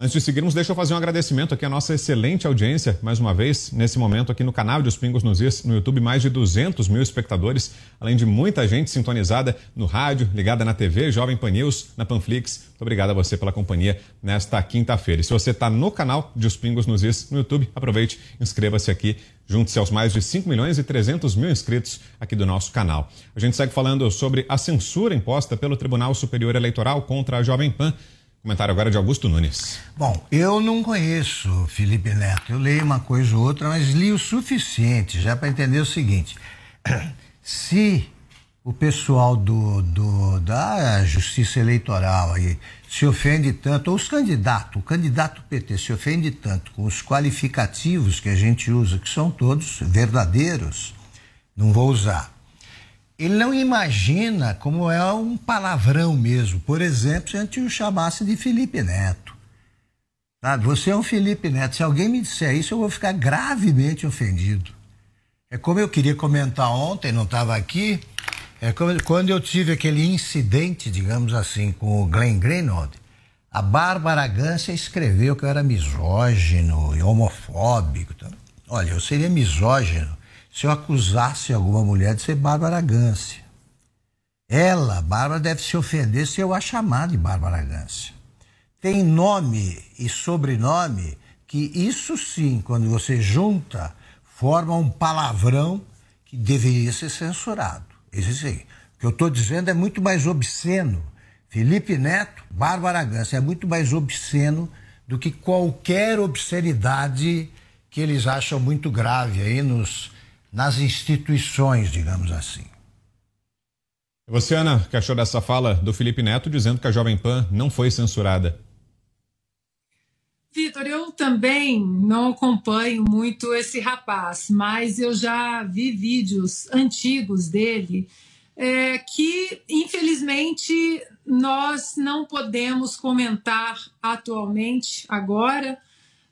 Antes de seguirmos, deixa eu fazer um agradecimento aqui à nossa excelente audiência, mais uma vez, nesse momento aqui no canal de Os Pingos nos Is, no YouTube, mais de 200 mil espectadores, além de muita gente sintonizada no rádio, ligada na TV, Jovem Pan News, na Panflix. Muito obrigado a você pela companhia nesta quinta-feira. E se você está no canal de Os Pingos nos Is no YouTube, aproveite, inscreva-se aqui, junte-se aos mais de 5 milhões e 300 mil inscritos aqui do nosso canal. A gente segue falando sobre a censura imposta pelo Tribunal Superior Eleitoral contra a Jovem Pan. Comentário agora de Augusto Nunes. Bom, eu não conheço Felipe Neto. Eu leio uma coisa ou outra, mas li o suficiente já para entender o seguinte: se o pessoal do, do, da Justiça Eleitoral aí se ofende tanto, ou os candidatos, o candidato PT se ofende tanto com os qualificativos que a gente usa, que são todos verdadeiros, não vou usar. Ele não imagina como é um palavrão mesmo. Por exemplo, se a gente o chamasse de Felipe Neto. Sabe? Você é um Felipe Neto. Se alguém me disser isso, eu vou ficar gravemente ofendido. É como eu queria comentar ontem, não estava aqui, é como, quando eu tive aquele incidente, digamos assim, com o Glenn Greenwald, a Bárbara Gância escreveu que eu era misógino e homofóbico. Então, olha, eu seria misógino se eu acusasse alguma mulher de ser Bárbara Gância. Ela, Bárbara, deve se ofender se eu a chamar de Bárbara Gância. Tem nome e sobrenome que isso sim, quando você junta, forma um palavrão que deveria ser censurado. Isso sim. O que eu estou dizendo é muito mais obsceno. Felipe Neto, Bárbara Gância, é muito mais obsceno do que qualquer obscenidade que eles acham muito grave aí nos, nas instituições, digamos assim. Você, Ana, que achou dessa fala do Felipe Neto dizendo que a Jovem Pan não foi censurada? Vitor, eu também não acompanho muito esse rapaz, mas eu já vi vídeos antigos dele é, que, infelizmente, nós não podemos comentar atualmente, agora,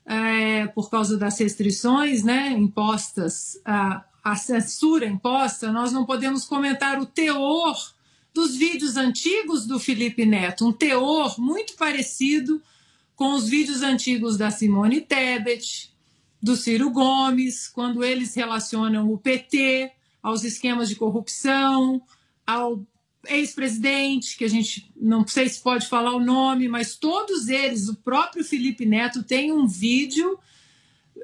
é, por causa das restrições né, impostas, a, a censura imposta, nós não podemos comentar o teor dos vídeos antigos do Felipe Neto, um teor muito parecido com os vídeos antigos da Simone Tebet, do Ciro Gomes, quando eles relacionam o PT aos esquemas de corrupção, ao ex-presidente, que a gente não sei se pode falar o nome, mas todos eles, o próprio Felipe Neto tem um vídeo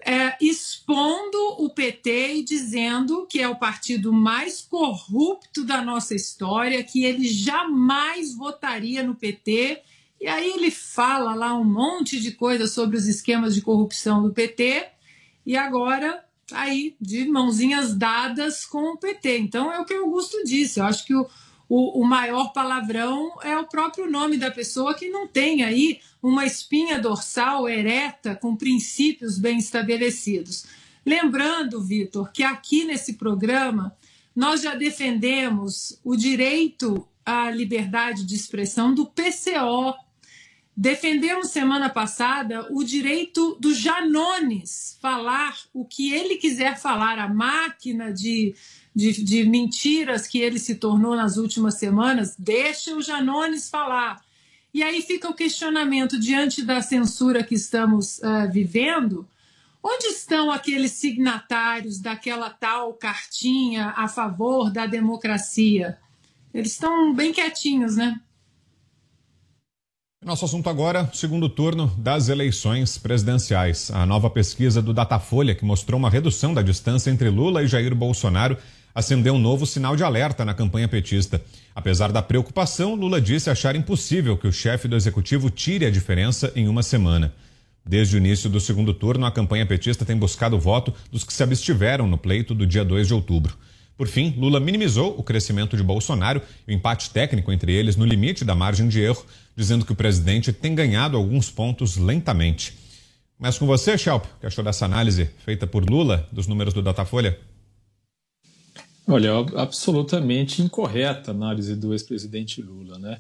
é, expondo o PT e dizendo que é o partido mais corrupto da nossa história, que ele jamais votaria no PT. E aí ele fala lá um monte de coisas sobre os esquemas de corrupção do PT e agora aí de mãozinhas dadas com o PT. Então é o que o Augusto disse. Eu acho que o, o, o maior palavrão é o próprio nome da pessoa que não tem aí uma espinha dorsal ereta com princípios bem estabelecidos. Lembrando, Vitor, que aqui nesse programa nós já defendemos o direito à liberdade de expressão do PCO. Defendemos semana passada o direito do Janones falar o que ele quiser falar, a máquina de de, de mentiras que ele se tornou nas últimas semanas, deixa o Janones falar. E aí fica o questionamento diante da censura que estamos uh, vivendo. Onde estão aqueles signatários daquela tal cartinha a favor da democracia? Eles estão bem quietinhos, né? Nosso assunto agora, segundo turno das eleições presidenciais. A nova pesquisa do Datafolha, que mostrou uma redução da distância entre Lula e Jair Bolsonaro, acendeu um novo sinal de alerta na campanha petista. Apesar da preocupação, Lula disse achar impossível que o chefe do executivo tire a diferença em uma semana. Desde o início do segundo turno, a campanha petista tem buscado o voto dos que se abstiveram no pleito do dia 2 de outubro. Por fim, Lula minimizou o crescimento de Bolsonaro e o empate técnico entre eles no limite da margem de erro, dizendo que o presidente tem ganhado alguns pontos lentamente. Mas com você, Schelp, que achou dessa análise feita por Lula dos números do Datafolha? Olha, absolutamente incorreta a análise do ex-presidente Lula, né?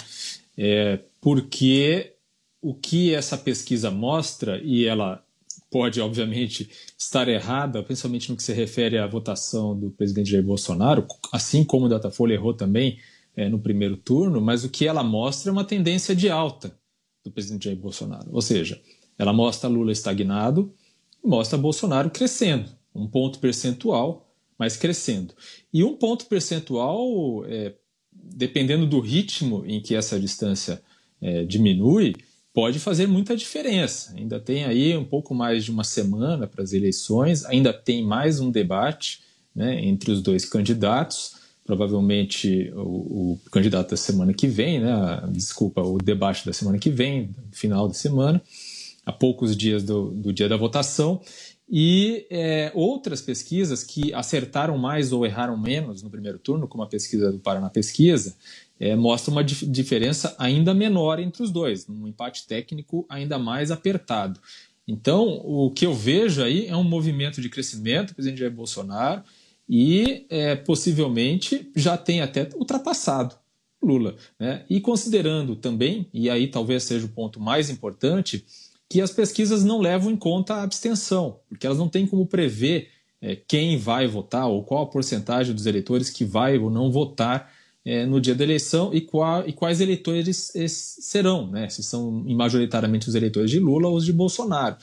É, porque o que essa pesquisa mostra, e ela pode, obviamente, estar errada, principalmente no que se refere à votação do presidente Jair Bolsonaro, assim como o Datafolha errou também é, no primeiro turno, mas o que ela mostra é uma tendência de alta do presidente Jair Bolsonaro. Ou seja, ela mostra Lula estagnado, mostra Bolsonaro crescendo, um ponto percentual mas crescendo. E um ponto percentual, é, dependendo do ritmo em que essa distância é, diminui, pode fazer muita diferença. Ainda tem aí um pouco mais de uma semana para as eleições, ainda tem mais um debate né, entre os dois candidatos. provavelmente o, o, candidato da semana que vem, né? Desculpa, o debate da semana que vem, final de semana, a poucos dias do, do dia da votação. E é, outras pesquisas que acertaram mais ou erraram menos no primeiro turno, como a pesquisa do Paraná Pesquisa, é, mostram uma dif diferença ainda menor entre os dois, um empate técnico ainda mais apertado. Então, o que eu vejo aí é um movimento de crescimento do presidente Jair Bolsonaro e é, possivelmente já tem até ultrapassado Lula. Né? E considerando também, e aí talvez seja o ponto mais importante, que as pesquisas não levam em conta a abstenção, porque elas não têm como prever é, quem vai votar ou qual a porcentagem dos eleitores que vai ou não votar é, no dia da eleição e, qual, e quais eleitores serão, né? se são majoritariamente os eleitores de Lula ou os de Bolsonaro.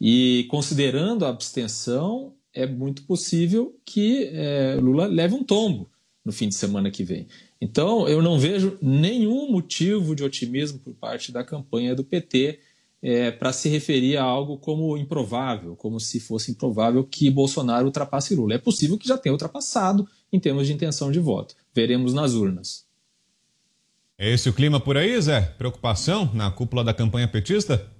E considerando a abstenção, é muito possível que é, Lula leve um tombo no fim de semana que vem. Então, eu não vejo nenhum motivo de otimismo por parte da campanha do PT é, para se referir a algo como improvável, como se fosse improvável que Bolsonaro ultrapasse Lula. É possível que já tenha ultrapassado em termos de intenção de voto. Veremos nas urnas. É esse o clima por aí, Zé? Preocupação na cúpula da campanha petista?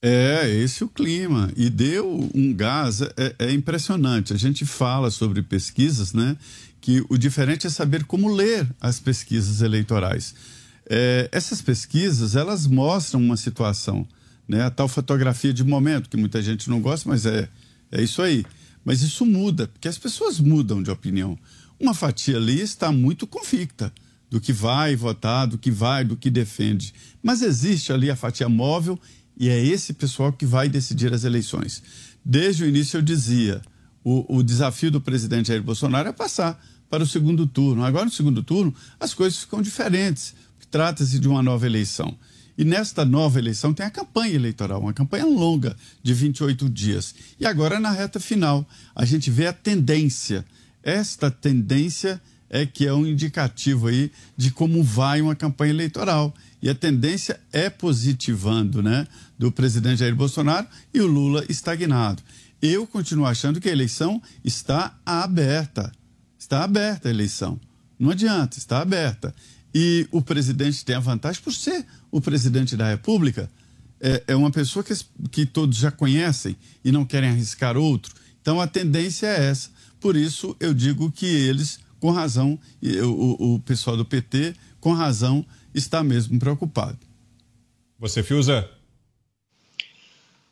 É, esse o clima. E deu um gás, é, é, impressionante. A gente fala sobre pesquisas, né? Que o diferente é saber como ler as pesquisas eleitorais. É, essas pesquisas, elas mostram uma situação, né? A tal fotografia de momento, que muita gente não gosta, mas é, é isso aí. Mas isso muda, porque as pessoas mudam de opinião. Uma fatia ali está muito convicta do que vai votar, do que vai, do que defende. Mas existe ali a fatia móvel e é esse pessoal que vai decidir as eleições. Desde o início eu dizia, o, o desafio do presidente Jair Bolsonaro é passar para o segundo turno. Agora, no segundo turno, as coisas ficam diferentes Trata-se de uma nova eleição. E nesta nova eleição tem a campanha eleitoral, uma campanha longa de 28 dias. E agora, na reta final, a gente vê a tendência. Esta tendência é que é um indicativo aí de como vai uma campanha eleitoral. E a tendência é positivando, né? Do presidente Jair Bolsonaro e o Lula estagnado. Eu continuo achando que a eleição está aberta. Está aberta a eleição. Não adianta, está aberta. E o presidente tem a vantagem por ser o presidente da República. É, é uma pessoa que, que todos já conhecem e não querem arriscar outro. Então a tendência é essa. Por isso eu digo que eles, com razão, o, o pessoal do PT, com razão, está mesmo preocupado. Você, Fiuza?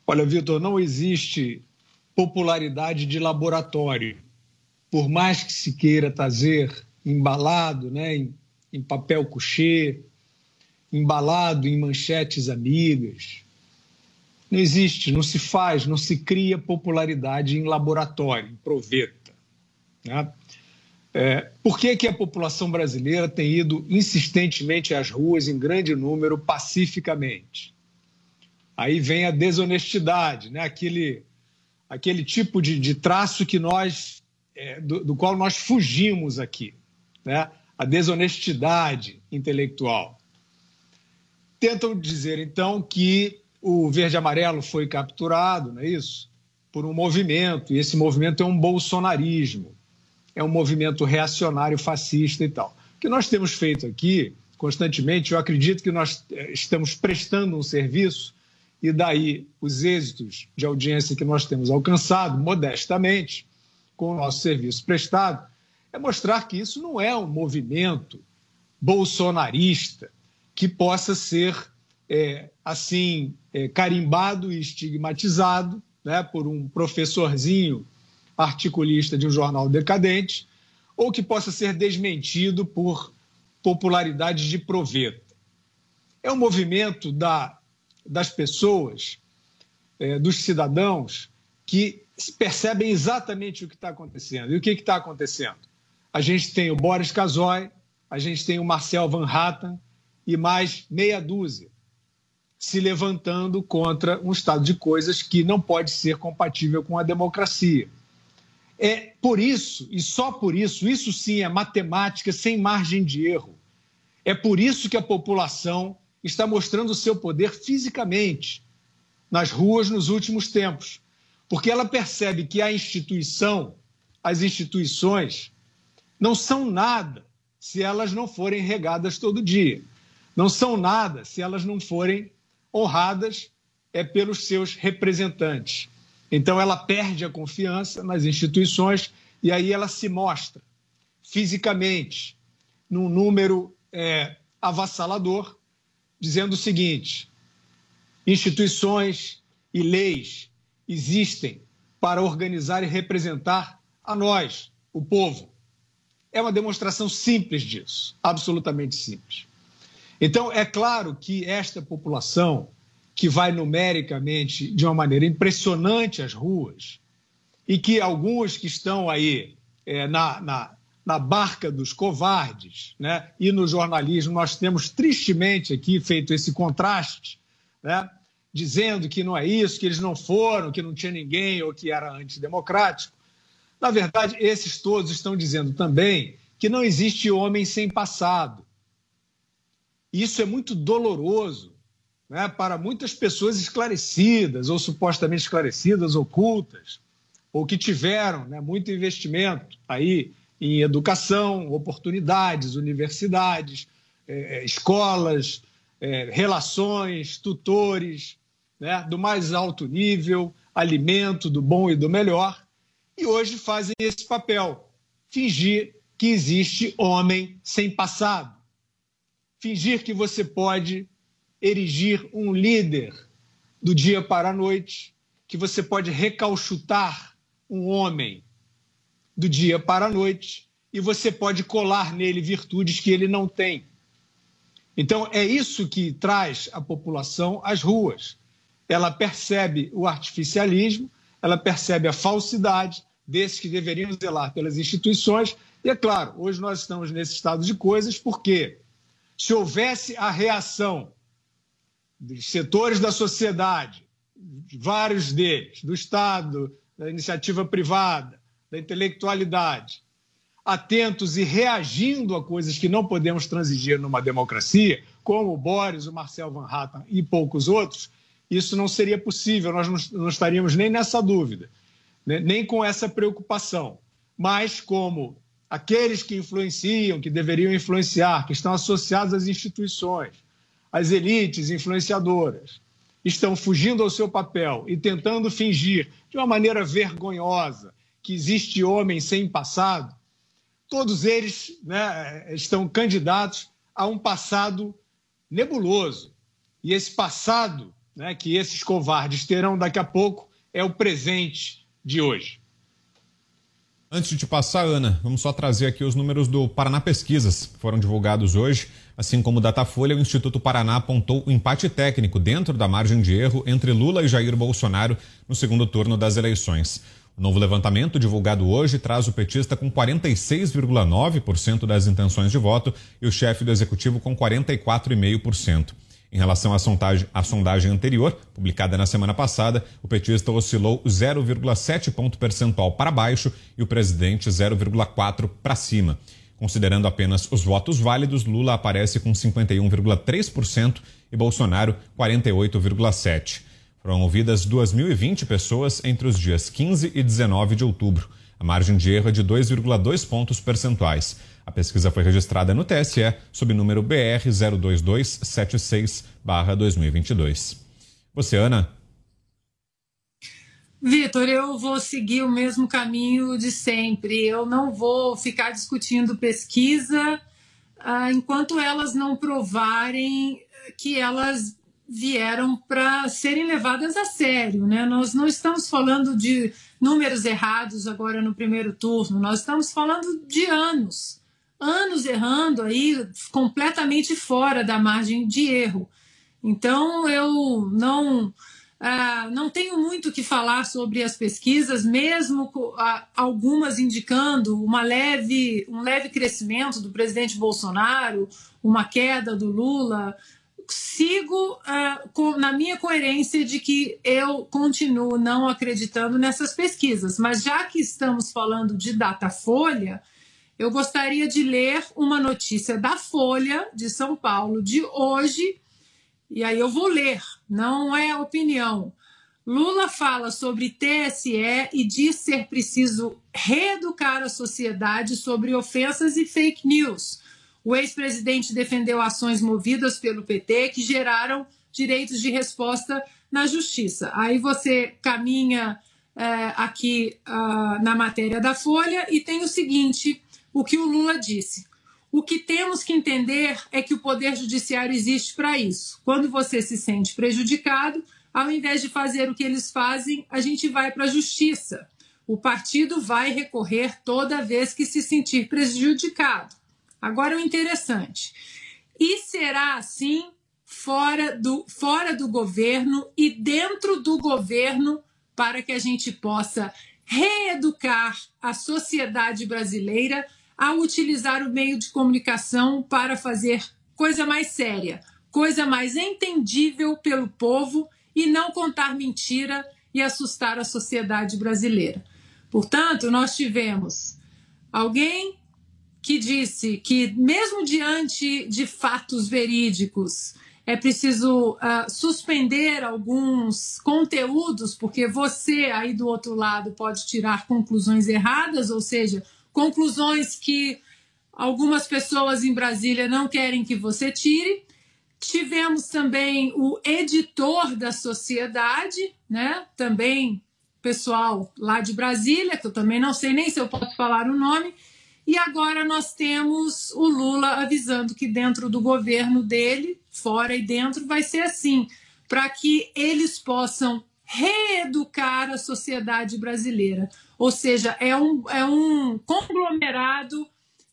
Olha, Vitor, não existe popularidade de laboratório. Por mais que se queira trazer embalado né, em em papel couché, embalado em manchetes amigas. Não existe, não se faz, não se cria popularidade em laboratório, em proveta. Né? É, por que, que a população brasileira tem ido insistentemente às ruas em grande número pacificamente? Aí vem a desonestidade, né? aquele, aquele tipo de, de traço que nós, é, do, do, qual nós fugimos aqui. Né? A desonestidade intelectual. Tentam dizer, então, que o verde-amarelo foi capturado, não é isso? Por um movimento, e esse movimento é um bolsonarismo, é um movimento reacionário, fascista e tal. O que nós temos feito aqui, constantemente, eu acredito que nós eh, estamos prestando um serviço, e daí os êxitos de audiência que nós temos alcançado, modestamente, com o nosso serviço prestado, é mostrar que isso não é um movimento bolsonarista que possa ser é, assim é, carimbado e estigmatizado né, por um professorzinho articulista de um jornal decadente, ou que possa ser desmentido por popularidade de proveta. É um movimento da, das pessoas, é, dos cidadãos, que percebem exatamente o que está acontecendo. E o que está acontecendo? A gente tem o Boris Casoy, a gente tem o Marcel Van Hatten e mais meia dúzia se levantando contra um estado de coisas que não pode ser compatível com a democracia. É por isso, e só por isso, isso sim é matemática sem margem de erro. É por isso que a população está mostrando o seu poder fisicamente nas ruas nos últimos tempos, porque ela percebe que a instituição, as instituições, não são nada se elas não forem regadas todo dia. Não são nada se elas não forem honradas é, pelos seus representantes. Então ela perde a confiança nas instituições e aí ela se mostra fisicamente num número é, avassalador, dizendo o seguinte: instituições e leis existem para organizar e representar a nós, o povo. É uma demonstração simples disso, absolutamente simples. Então, é claro que esta população, que vai numericamente de uma maneira impressionante às ruas, e que alguns que estão aí é, na, na, na barca dos covardes, né? e no jornalismo nós temos tristemente aqui feito esse contraste, né? dizendo que não é isso, que eles não foram, que não tinha ninguém ou que era antidemocrático. Na verdade, esses todos estão dizendo também que não existe homem sem passado. Isso é muito doloroso né, para muitas pessoas esclarecidas, ou supostamente esclarecidas, ocultas, ou que tiveram né, muito investimento aí em educação, oportunidades, universidades, eh, escolas, eh, relações, tutores, né, do mais alto nível, alimento do bom e do melhor, e hoje fazem esse papel, fingir que existe homem sem passado, fingir que você pode erigir um líder do dia para a noite, que você pode recalchutar um homem do dia para a noite e você pode colar nele virtudes que ele não tem. Então, é isso que traz a população às ruas. Ela percebe o artificialismo, ela percebe a falsidade desses que deveriam zelar pelas instituições. E é claro, hoje nós estamos nesse estado de coisas porque se houvesse a reação dos setores da sociedade, vários deles, do Estado, da iniciativa privada, da intelectualidade, atentos e reagindo a coisas que não podemos transigir numa democracia, como o Boris, o Marcel Van Hatten e poucos outros, isso não seria possível, nós não estaríamos nem nessa dúvida, né, nem com essa preocupação. Mas como aqueles que influenciam, que deveriam influenciar, que estão associados às instituições, às elites influenciadoras, estão fugindo ao seu papel e tentando fingir de uma maneira vergonhosa que existe homem sem passado, todos eles né, estão candidatos a um passado nebuloso. E esse passado né, que esses covardes terão daqui a pouco é o presente de hoje. Antes de passar, Ana, vamos só trazer aqui os números do Paraná Pesquisas, que foram divulgados hoje. Assim como o Datafolha, o Instituto Paraná apontou o empate técnico dentro da margem de erro entre Lula e Jair Bolsonaro no segundo turno das eleições. O novo levantamento, divulgado hoje, traz o petista com 46,9% das intenções de voto e o chefe do executivo com 44,5%. Em relação à sondagem, à sondagem anterior, publicada na semana passada, o petista oscilou 0,7 ponto percentual para baixo e o presidente 0,4 para cima. Considerando apenas os votos válidos, Lula aparece com 51,3% e Bolsonaro 48,7%. Foram ouvidas 2.020 pessoas entre os dias 15 e 19 de outubro. A margem de erro é de 2,2 pontos percentuais. A pesquisa foi registrada no TSE sob número BR 02276-2022. Você, Ana? Vitor, eu vou seguir o mesmo caminho de sempre. Eu não vou ficar discutindo pesquisa ah, enquanto elas não provarem que elas vieram para serem levadas a sério. Né? Nós não estamos falando de números errados agora no primeiro turno, nós estamos falando de anos. Anos errando aí, completamente fora da margem de erro. Então, eu não. Uh, não tenho muito o que falar sobre as pesquisas, mesmo algumas indicando uma leve, um leve crescimento do presidente Bolsonaro, uma queda do Lula sigo uh, com, na minha coerência de que eu continuo não acreditando nessas pesquisas. Mas já que estamos falando de Datafolha, eu gostaria de ler uma notícia da Folha de São Paulo de hoje, e aí eu vou ler, não é opinião. Lula fala sobre TSE e diz ser preciso reeducar a sociedade sobre ofensas e fake news. O ex-presidente defendeu ações movidas pelo PT que geraram direitos de resposta na justiça. Aí você caminha é, aqui uh, na matéria da Folha e tem o seguinte: o que o Lula disse. O que temos que entender é que o Poder Judiciário existe para isso. Quando você se sente prejudicado, ao invés de fazer o que eles fazem, a gente vai para a justiça. O partido vai recorrer toda vez que se sentir prejudicado. Agora, o interessante: e será assim fora do, fora do governo e dentro do governo para que a gente possa reeducar a sociedade brasileira a utilizar o meio de comunicação para fazer coisa mais séria, coisa mais entendível pelo povo e não contar mentira e assustar a sociedade brasileira. Portanto, nós tivemos alguém que disse que, mesmo diante de fatos verídicos, é preciso uh, suspender alguns conteúdos, porque você aí do outro lado pode tirar conclusões erradas, ou seja, conclusões que algumas pessoas em Brasília não querem que você tire. Tivemos também o editor da sociedade, né? Também pessoal lá de Brasília, que eu também não sei nem se eu posso falar o nome. E agora nós temos o Lula avisando que dentro do governo dele, fora e dentro, vai ser assim, para que eles possam reeducar a sociedade brasileira. Ou seja, é um, é um conglomerado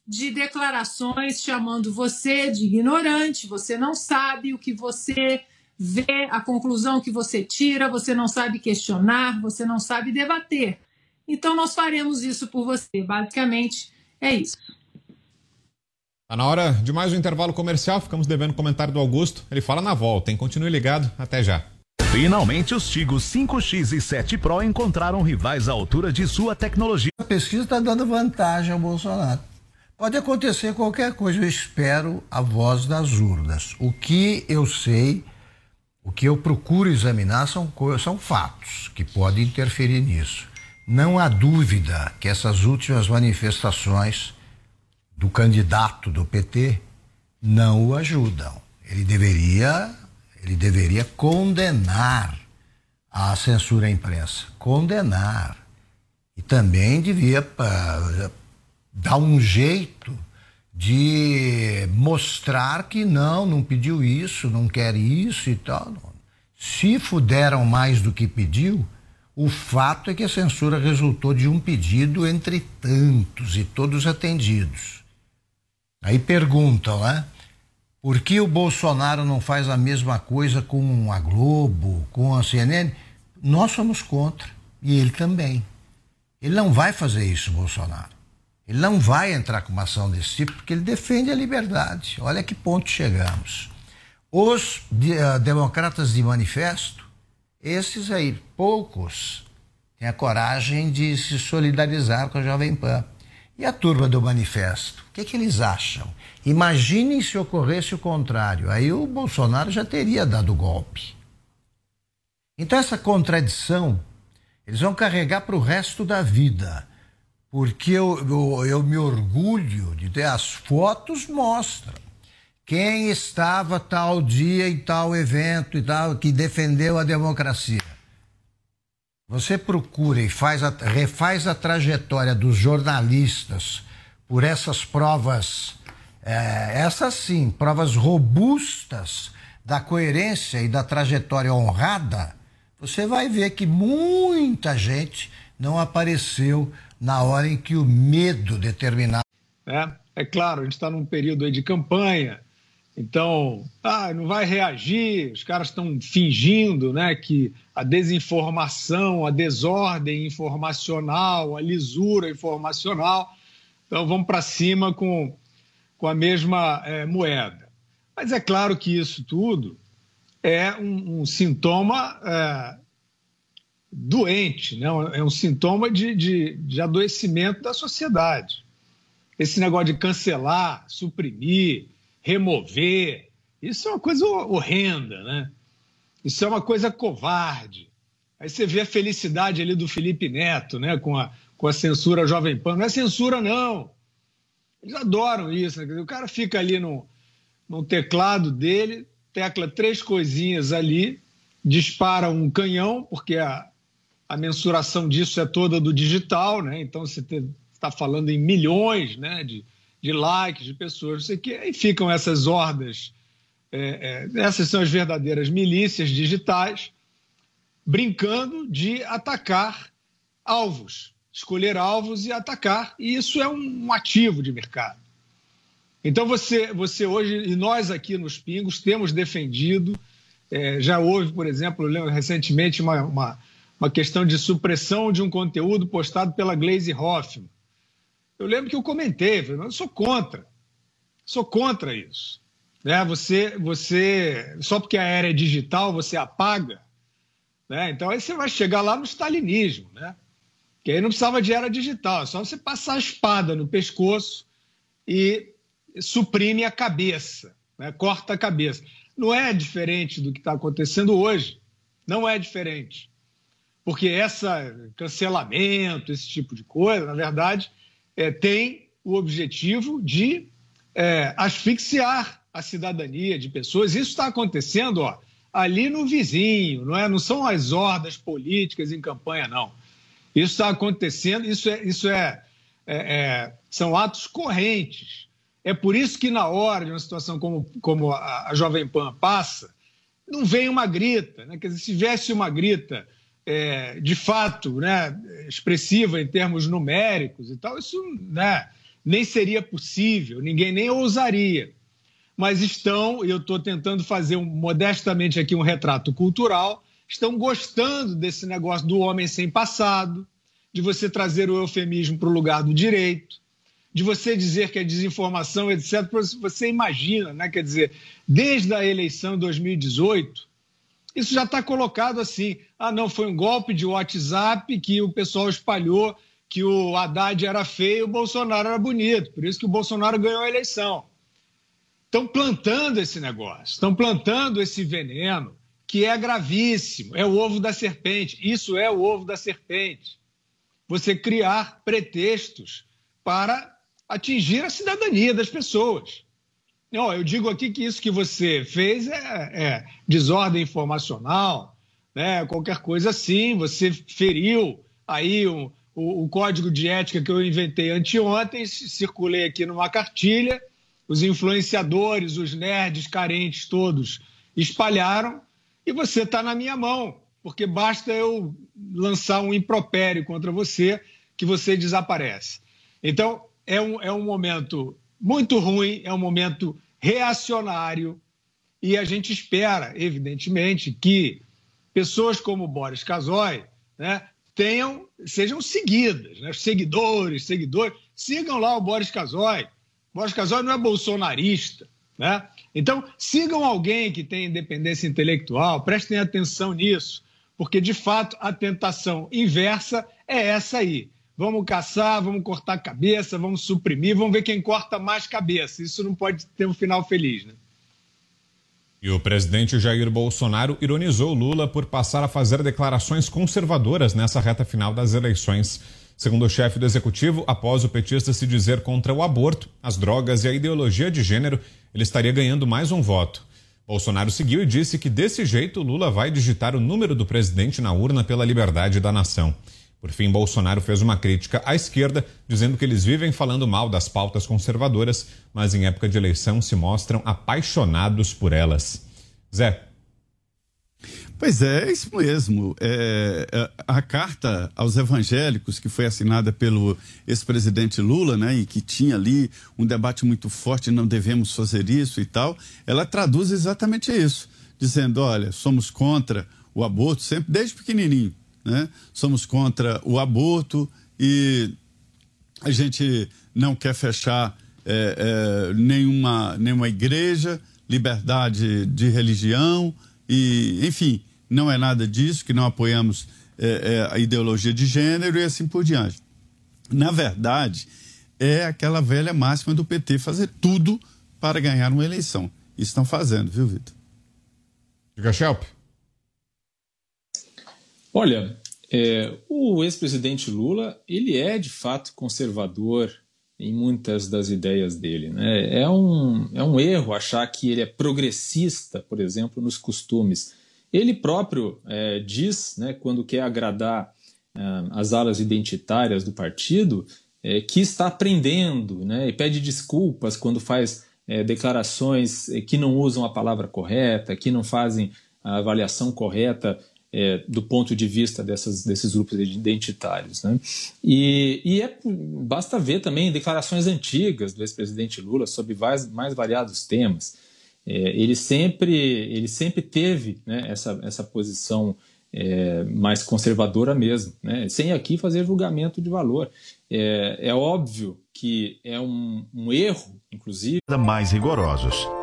de declarações chamando você de ignorante, você não sabe o que você vê, a conclusão que você tira, você não sabe questionar, você não sabe debater. Então, nós faremos isso por você. Basicamente, é isso. Está na hora de mais um intervalo comercial. Ficamos devendo o comentário do Augusto. Ele fala na volta, hein? Continue ligado. Até já. Finalmente, os Tigos 5X e 7 Pro encontraram rivais à altura de sua tecnologia. A pesquisa está dando vantagem ao Bolsonaro. Pode acontecer qualquer coisa, eu espero a voz das urnas. O que eu sei, o que eu procuro examinar são, são fatos que podem interferir nisso. Não há dúvida que essas últimas manifestações do candidato do PT não o ajudam. Ele deveria, ele deveria condenar a censura à imprensa, condenar. E também devia dar um jeito de mostrar que não, não pediu isso, não quer isso e tal. Se fuderam mais do que pediu, o fato é que a censura resultou de um pedido entre tantos e todos atendidos. Aí perguntam, né? Por que o Bolsonaro não faz a mesma coisa com a Globo, com a CNN? Nós somos contra. E ele também. Ele não vai fazer isso, Bolsonaro. Ele não vai entrar com uma ação desse tipo porque ele defende a liberdade. Olha que ponto chegamos. Os uh, democratas de manifesto, esses aí, poucos, têm a coragem de se solidarizar com a Jovem Pan. E a turma do manifesto? O que, é que eles acham? Imaginem se ocorresse o contrário. Aí o Bolsonaro já teria dado golpe. Então, essa contradição, eles vão carregar para o resto da vida porque eu, eu, eu me orgulho de ter as fotos mostram quem estava tal dia em tal evento e tal que defendeu a democracia. Você procura e faz a, refaz a trajetória dos jornalistas por essas provas, é, essas sim, provas robustas da coerência e da trajetória honrada, você vai ver que muita gente não apareceu na hora em que o medo determinar. É, é claro, a gente está num período aí de campanha, então, ah, não vai reagir, os caras estão fingindo né, que a desinformação, a desordem informacional, a lisura informacional, então vamos para cima com, com a mesma é, moeda. Mas é claro que isso tudo é um, um sintoma é, doente, né? é um sintoma de, de, de adoecimento da sociedade. Esse negócio de cancelar, suprimir, remover, isso é uma coisa horrenda, né? Isso é uma coisa covarde. Aí você vê a felicidade ali do Felipe Neto, né, com a, com a censura Jovem Pan. Não é censura, não. Eles adoram isso. Né? O cara fica ali no, no teclado dele, tecla três coisinhas ali, dispara um canhão, porque a, a mensuração disso é toda do digital, né? Então você está falando em milhões né, de, de likes, de pessoas, não sei o quê, e ficam essas hordas, é, é, essas são as verdadeiras milícias digitais, brincando de atacar alvos, escolher alvos e atacar, e isso é um, ativo de mercado. Então você, você hoje, e nós aqui nos Pingos, temos defendido, é, já houve, por exemplo, recentemente uma, uma, uma, questão de supressão de um conteúdo postado pela Glaze Hoffman. Eu lembro que eu comentei, falei, eu sou contra, sou contra isso. Né? Você, você, só porque a era é digital, você apaga. Né? Então aí você vai chegar lá no stalinismo, né? Que aí não precisava de era digital, é só você passar a espada no pescoço e suprime a cabeça, né? corta a cabeça. Não é diferente do que está acontecendo hoje. Não é diferente. Porque esse cancelamento, esse tipo de coisa, na verdade, é, tem o objetivo de é, asfixiar a cidadania de pessoas. Isso está acontecendo ó, ali no vizinho, não, é? não são as hordas políticas em campanha, não. Isso está acontecendo, isso, é, isso é, é, é são atos correntes é por isso que, na hora de uma situação como, como a, a Jovem Pan passa, não vem uma grita. Né? Quer dizer, se tivesse uma grita é, de fato né, expressiva em termos numéricos e tal, isso né, nem seria possível, ninguém nem ousaria. Mas estão, e eu estou tentando fazer um, modestamente aqui um retrato cultural, estão gostando desse negócio do homem sem passado, de você trazer o eufemismo para o lugar do direito de você dizer que é desinformação, etc. Você imagina, né? quer dizer, desde a eleição de 2018, isso já está colocado assim. Ah, não, foi um golpe de WhatsApp que o pessoal espalhou que o Haddad era feio e o Bolsonaro era bonito. Por isso que o Bolsonaro ganhou a eleição. Estão plantando esse negócio, estão plantando esse veneno que é gravíssimo. É o ovo da serpente. Isso é o ovo da serpente. Você criar pretextos para atingir a cidadania das pessoas. Não, eu digo aqui que isso que você fez é, é desordem informacional, né? qualquer coisa assim, você feriu aí o, o, o, código de ética que eu inventei anteontem, circulei aqui numa cartilha, os influenciadores, os nerds carentes todos espalharam, e você está na minha mão, porque basta eu lançar um impropério contra você que você desaparece. Então, é um, é um momento muito ruim, é um momento reacionário, e a gente espera, evidentemente, que pessoas como Boris Casoy né, tenham, sejam seguidas, né? seguidores, seguidores, sigam lá o Boris Casoy. Boris Casoy não é bolsonarista. Né? Então, sigam alguém que tem independência intelectual, prestem atenção nisso, porque, de fato, a tentação inversa é essa aí vamos caçar, vamos cortar cabeça, vamos suprimir, vamos ver quem corta mais cabeça. Isso não pode ter um final feliz, né? E o presidente Jair Bolsonaro ironizou Lula por passar a fazer declarações conservadoras nessa reta final das eleições. Segundo o chefe do executivo, após o petista se dizer contra o aborto, as drogas e a ideologia de gênero, ele estaria ganhando mais um voto. Bolsonaro seguiu e disse que desse jeito Lula vai digitar o número do presidente na urna pela liberdade da nação. Por fim, Bolsonaro fez uma crítica à esquerda, dizendo que eles vivem falando mal das pautas conservadoras, mas em época de eleição se mostram apaixonados por elas. Zé. Pois é, é isso mesmo. É, é a carta aos evangélicos, que foi assinada pelo ex-presidente Lula, né, e que tinha ali um debate muito forte, não devemos fazer isso e tal, ela traduz exatamente isso, dizendo: olha, somos contra o aborto, sempre desde pequenininho né? somos contra o aborto e a gente não quer fechar é, é, nenhuma, nenhuma igreja, liberdade de religião e, enfim, não é nada disso, que não apoiamos é, é a ideologia de gênero e assim por diante. Na verdade, é aquela velha máxima do PT fazer tudo para ganhar uma eleição. Estão fazendo, viu, Vitor? Diga, Shelp. Olha, é, o ex-presidente Lula ele é de fato conservador em muitas das ideias dele. Né? É, um, é um erro achar que ele é progressista, por exemplo, nos costumes. Ele próprio é, diz, né, quando quer agradar é, as alas identitárias do partido, é, que está aprendendo né, e pede desculpas quando faz é, declarações é, que não usam a palavra correta, que não fazem a avaliação correta é, do ponto de vista dessas, desses grupos identitários. Né? E, e é, basta ver também declarações antigas do ex-presidente Lula sobre mais, mais variados temas. É, ele, sempre, ele sempre teve né, essa, essa posição é, mais conservadora mesmo, né? sem aqui fazer julgamento de valor. É, é óbvio que é um, um erro, inclusive. Mais rigorosos.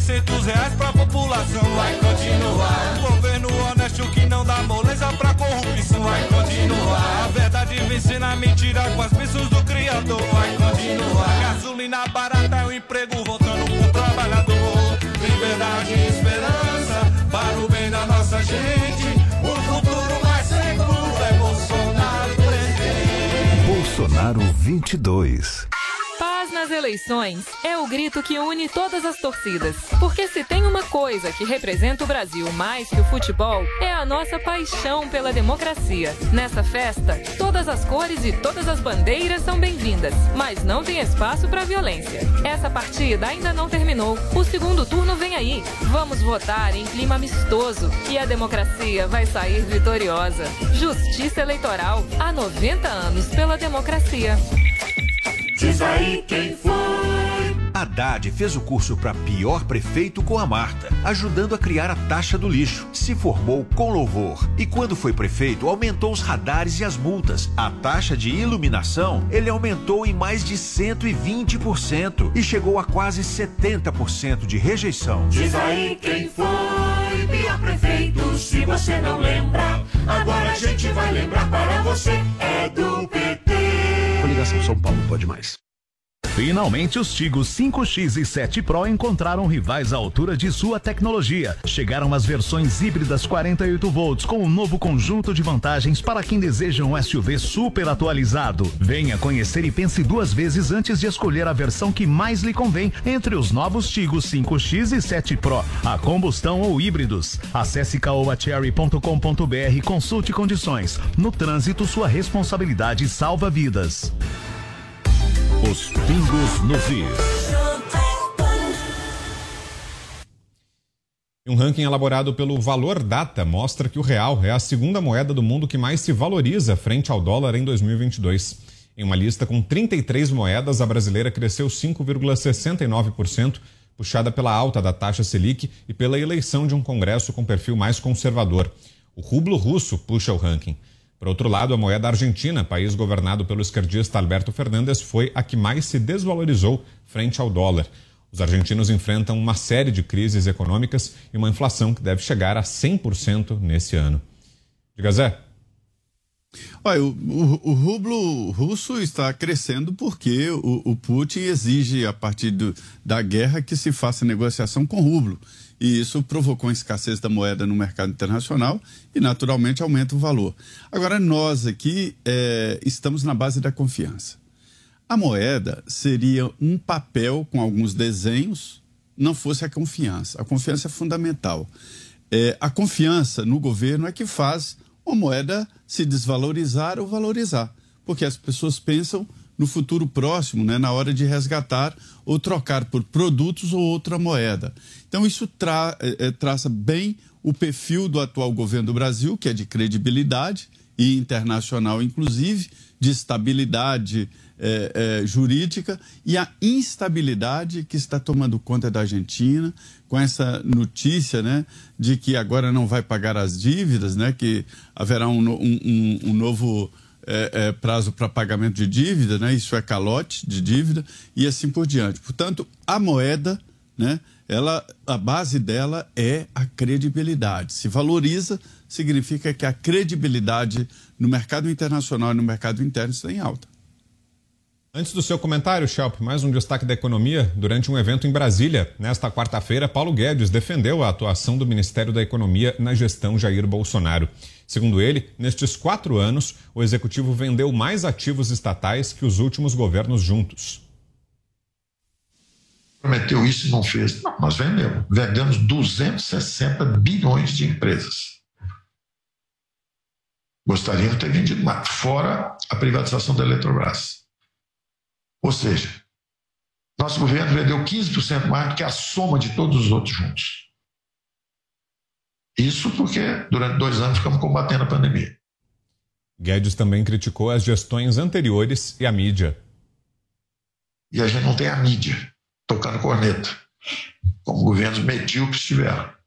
600 reais pra população. Vai continuar governo honesto que não dá moleza pra corrupção. Vai continuar a verdade vencendo a mentira com as bênçãos do Criador. Vai continuar gasolina barata é o emprego voltando pro trabalhador. Liberdade e esperança para o bem da nossa gente. O futuro mais seguro é Bolsonaro presidente. Bolsonaro 22. Paz nas eleições é o grito que une todas as torcidas. Porque se tem uma coisa que representa o Brasil mais que o futebol, é a nossa paixão pela democracia. Nessa festa, todas as cores e todas as bandeiras são bem-vindas, mas não tem espaço para violência. Essa partida ainda não terminou. O segundo turno vem aí. Vamos votar em clima amistoso e a democracia vai sair vitoriosa. Justiça Eleitoral há 90 anos pela democracia. Diz aí quem foi. Haddad fez o curso para pior prefeito com a Marta, ajudando a criar a taxa do lixo. Se formou com louvor. E quando foi prefeito, aumentou os radares e as multas. A taxa de iluminação ele aumentou em mais de 120% e chegou a quase 70% de rejeição. Diz aí quem foi. Pior prefeito, se você não lembra. Agora a gente vai lembrar para você. É do PT. Coligação São Paulo pode mais. Finalmente, os Tigos 5X e 7 Pro encontraram rivais à altura de sua tecnologia. Chegaram as versões híbridas 48 volts com um novo conjunto de vantagens para quem deseja um SUV super atualizado. Venha conhecer e pense duas vezes antes de escolher a versão que mais lhe convém entre os novos Tigos 5X e 7 Pro, a combustão ou híbridos. Acesse caoacherry.com.br e consulte condições. No trânsito, sua responsabilidade salva vidas. Os pingos. Um ranking elaborado pelo Valor Data mostra que o real é a segunda moeda do mundo que mais se valoriza frente ao dólar em 2022. Em uma lista com 33 moedas, a brasileira cresceu 5,69%, puxada pela alta da taxa Selic e pela eleição de um Congresso com perfil mais conservador. O rublo russo puxa o ranking. Por outro lado, a moeda argentina, país governado pelo esquerdista Alberto Fernandes, foi a que mais se desvalorizou frente ao dólar. Os argentinos enfrentam uma série de crises econômicas e uma inflação que deve chegar a 100% nesse ano. Diga, Zé. Olha, o, o, o rublo russo está crescendo porque o, o Putin exige, a partir do, da guerra, que se faça negociação com rublo. E isso provocou a escassez da moeda no mercado internacional e, naturalmente, aumenta o valor. Agora, nós aqui é, estamos na base da confiança. A moeda seria um papel com alguns desenhos, não fosse a confiança. A confiança é fundamental. É, a confiança no governo é que faz uma moeda se desvalorizar ou valorizar, porque as pessoas pensam no futuro próximo, né, na hora de resgatar ou trocar por produtos ou outra moeda. Então, isso tra é, traça bem o perfil do atual governo do Brasil, que é de credibilidade e internacional, inclusive, de estabilidade é, é, jurídica e a instabilidade que está tomando conta da Argentina, com essa notícia, né, de que agora não vai pagar as dívidas, né, que haverá um, um, um novo é, é, prazo para pagamento de dívida, né, isso é calote de dívida e assim por diante. Portanto, a moeda, né, ela, a base dela é a credibilidade. Se valoriza, significa que a credibilidade no mercado internacional e no mercado interno está em alta. Antes do seu comentário, Schelp, mais um destaque da economia. Durante um evento em Brasília, nesta quarta-feira, Paulo Guedes defendeu a atuação do Ministério da Economia na gestão Jair Bolsonaro. Segundo ele, nestes quatro anos, o executivo vendeu mais ativos estatais que os últimos governos juntos. Prometeu isso e não fez. Não, nós vendemos. Vendemos 260 bilhões de empresas. Gostariam de ter vendido mais, fora a privatização da Eletrobras. Ou seja, nosso governo vendeu 15% mais do que a soma de todos os outros juntos. Isso porque durante dois anos ficamos combatendo a pandemia. Guedes também criticou as gestões anteriores e a mídia. E a gente não tem a mídia tocando corneta, como governos medíocres tiveram.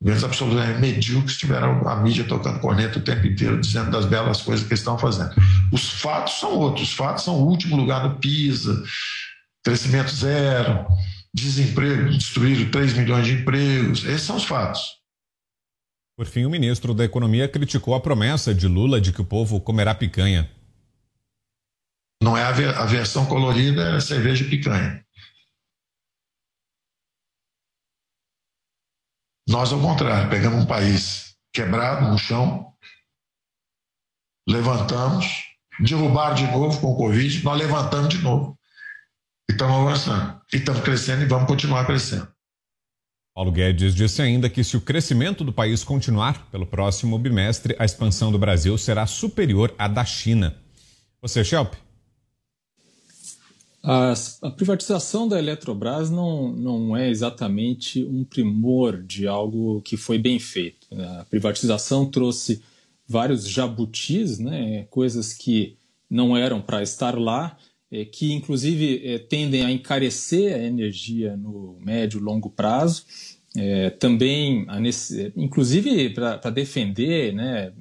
Governos absolutamente medíocres tiveram a mídia tocando corneta o tempo inteiro, dizendo das belas coisas que eles estão fazendo. Os fatos são outros. Os fatos são o último lugar no PISA, crescimento zero, desemprego, destruíram 3 milhões de empregos. Esses são os fatos. Por fim, o ministro da Economia criticou a promessa de Lula de que o povo comerá picanha. Não é a, versão colorida, é cerveja picanha. Nós, ao contrário, pegamos um país quebrado no chão, levantamos, derrubaram de novo com o Covid, nós levantamos de novo. E estamos avançando. E estamos crescendo e vamos continuar crescendo. Paulo Guedes disse ainda que se o crescimento do país continuar pelo próximo bimestre, a expansão do Brasil será superior à da China. Você, Shelp? A, a, privatização da Eletrobras não, não é exatamente um primor de algo que foi bem feito. Né? A privatização trouxe vários jabutis, né? coisas que não eram para estar lá, é, que inclusive é, tendem a encarecer a energia no médio e longo prazo. É, também, nesse, inclusive para defender né,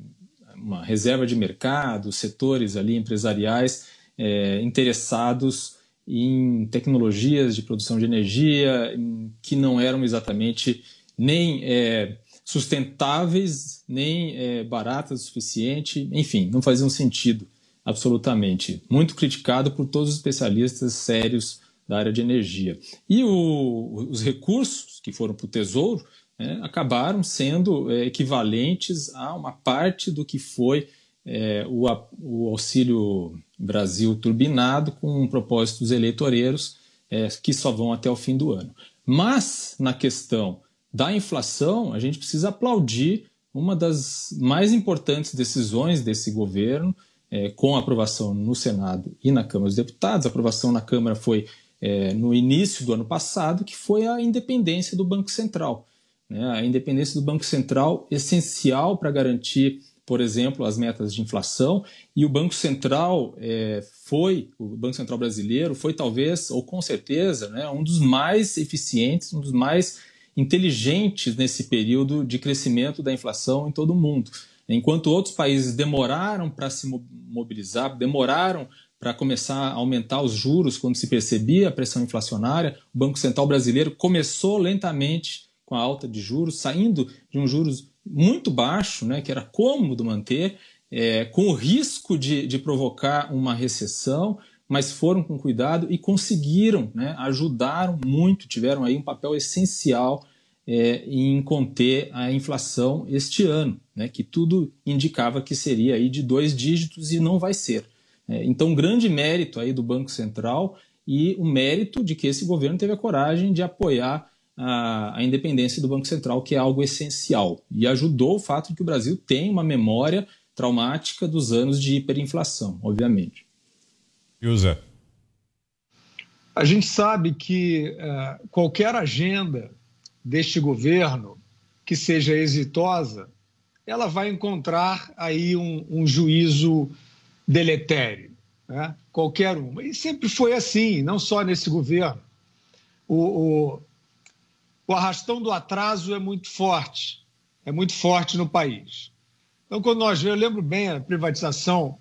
uma reserva de mercado, setores ali empresariais é, interessados em tecnologias de produção de energia que não eram exatamente nem é, sustentáveis, nem é, baratas o suficiente, enfim, não faziam sentido absolutamente. Muito criticado por todos os especialistas sérios da área de energia. E o, os recursos que foram para o Tesouro né, acabaram sendo é, equivalentes a uma parte do que foi é, o, o auxílio Brasil turbinado com propósitos eleitoreiros é, que só vão até o fim do ano. Mas, na questão da inflação, a gente precisa aplaudir uma das mais importantes decisões desse governo, é, com aprovação no Senado e na Câmara dos Deputados. A aprovação na Câmara foi é, no início do ano passado, que foi a independência do Banco Central. Né? A independência do Banco Central essencial para garantir por exemplo, as metas de inflação, e o Banco Central é, foi, o Banco Central brasileiro foi talvez, ou com certeza, né, um dos mais eficientes, um dos mais inteligentes nesse período de crescimento da inflação em todo o mundo. Enquanto outros países demoraram para se mobilizar, demoraram para começar a aumentar os juros quando se percebia a pressão inflacionária, o Banco Central brasileiro começou lentamente com a alta de juros, saindo de um juros muito baixo, né, que era cômodo manter, é, com o risco de, de provocar uma recessão, mas foram com cuidado e conseguiram, né, ajudaram muito, tiveram aí um papel essencial é, em conter a inflação este ano, né, que tudo indicava que seria aí de dois dígitos e não vai ser. É, então, grande mérito aí do Banco Central e o mérito de que esse governo teve a coragem de apoiar a, a, independência do Banco Central, que é algo essencial. E ajudou o fato de que o Brasil tem uma memória traumática dos anos de hiperinflação, obviamente. Usa. A gente sabe que uh, qualquer agenda deste governo que seja exitosa, ela vai encontrar aí um, um juízo deletério. Né? Qualquer uma. E sempre foi assim, não só nesse governo. O, o, o arrastão do atraso é muito forte, é muito forte no país. Então, quando nós vemos, eu lembro bem a privatização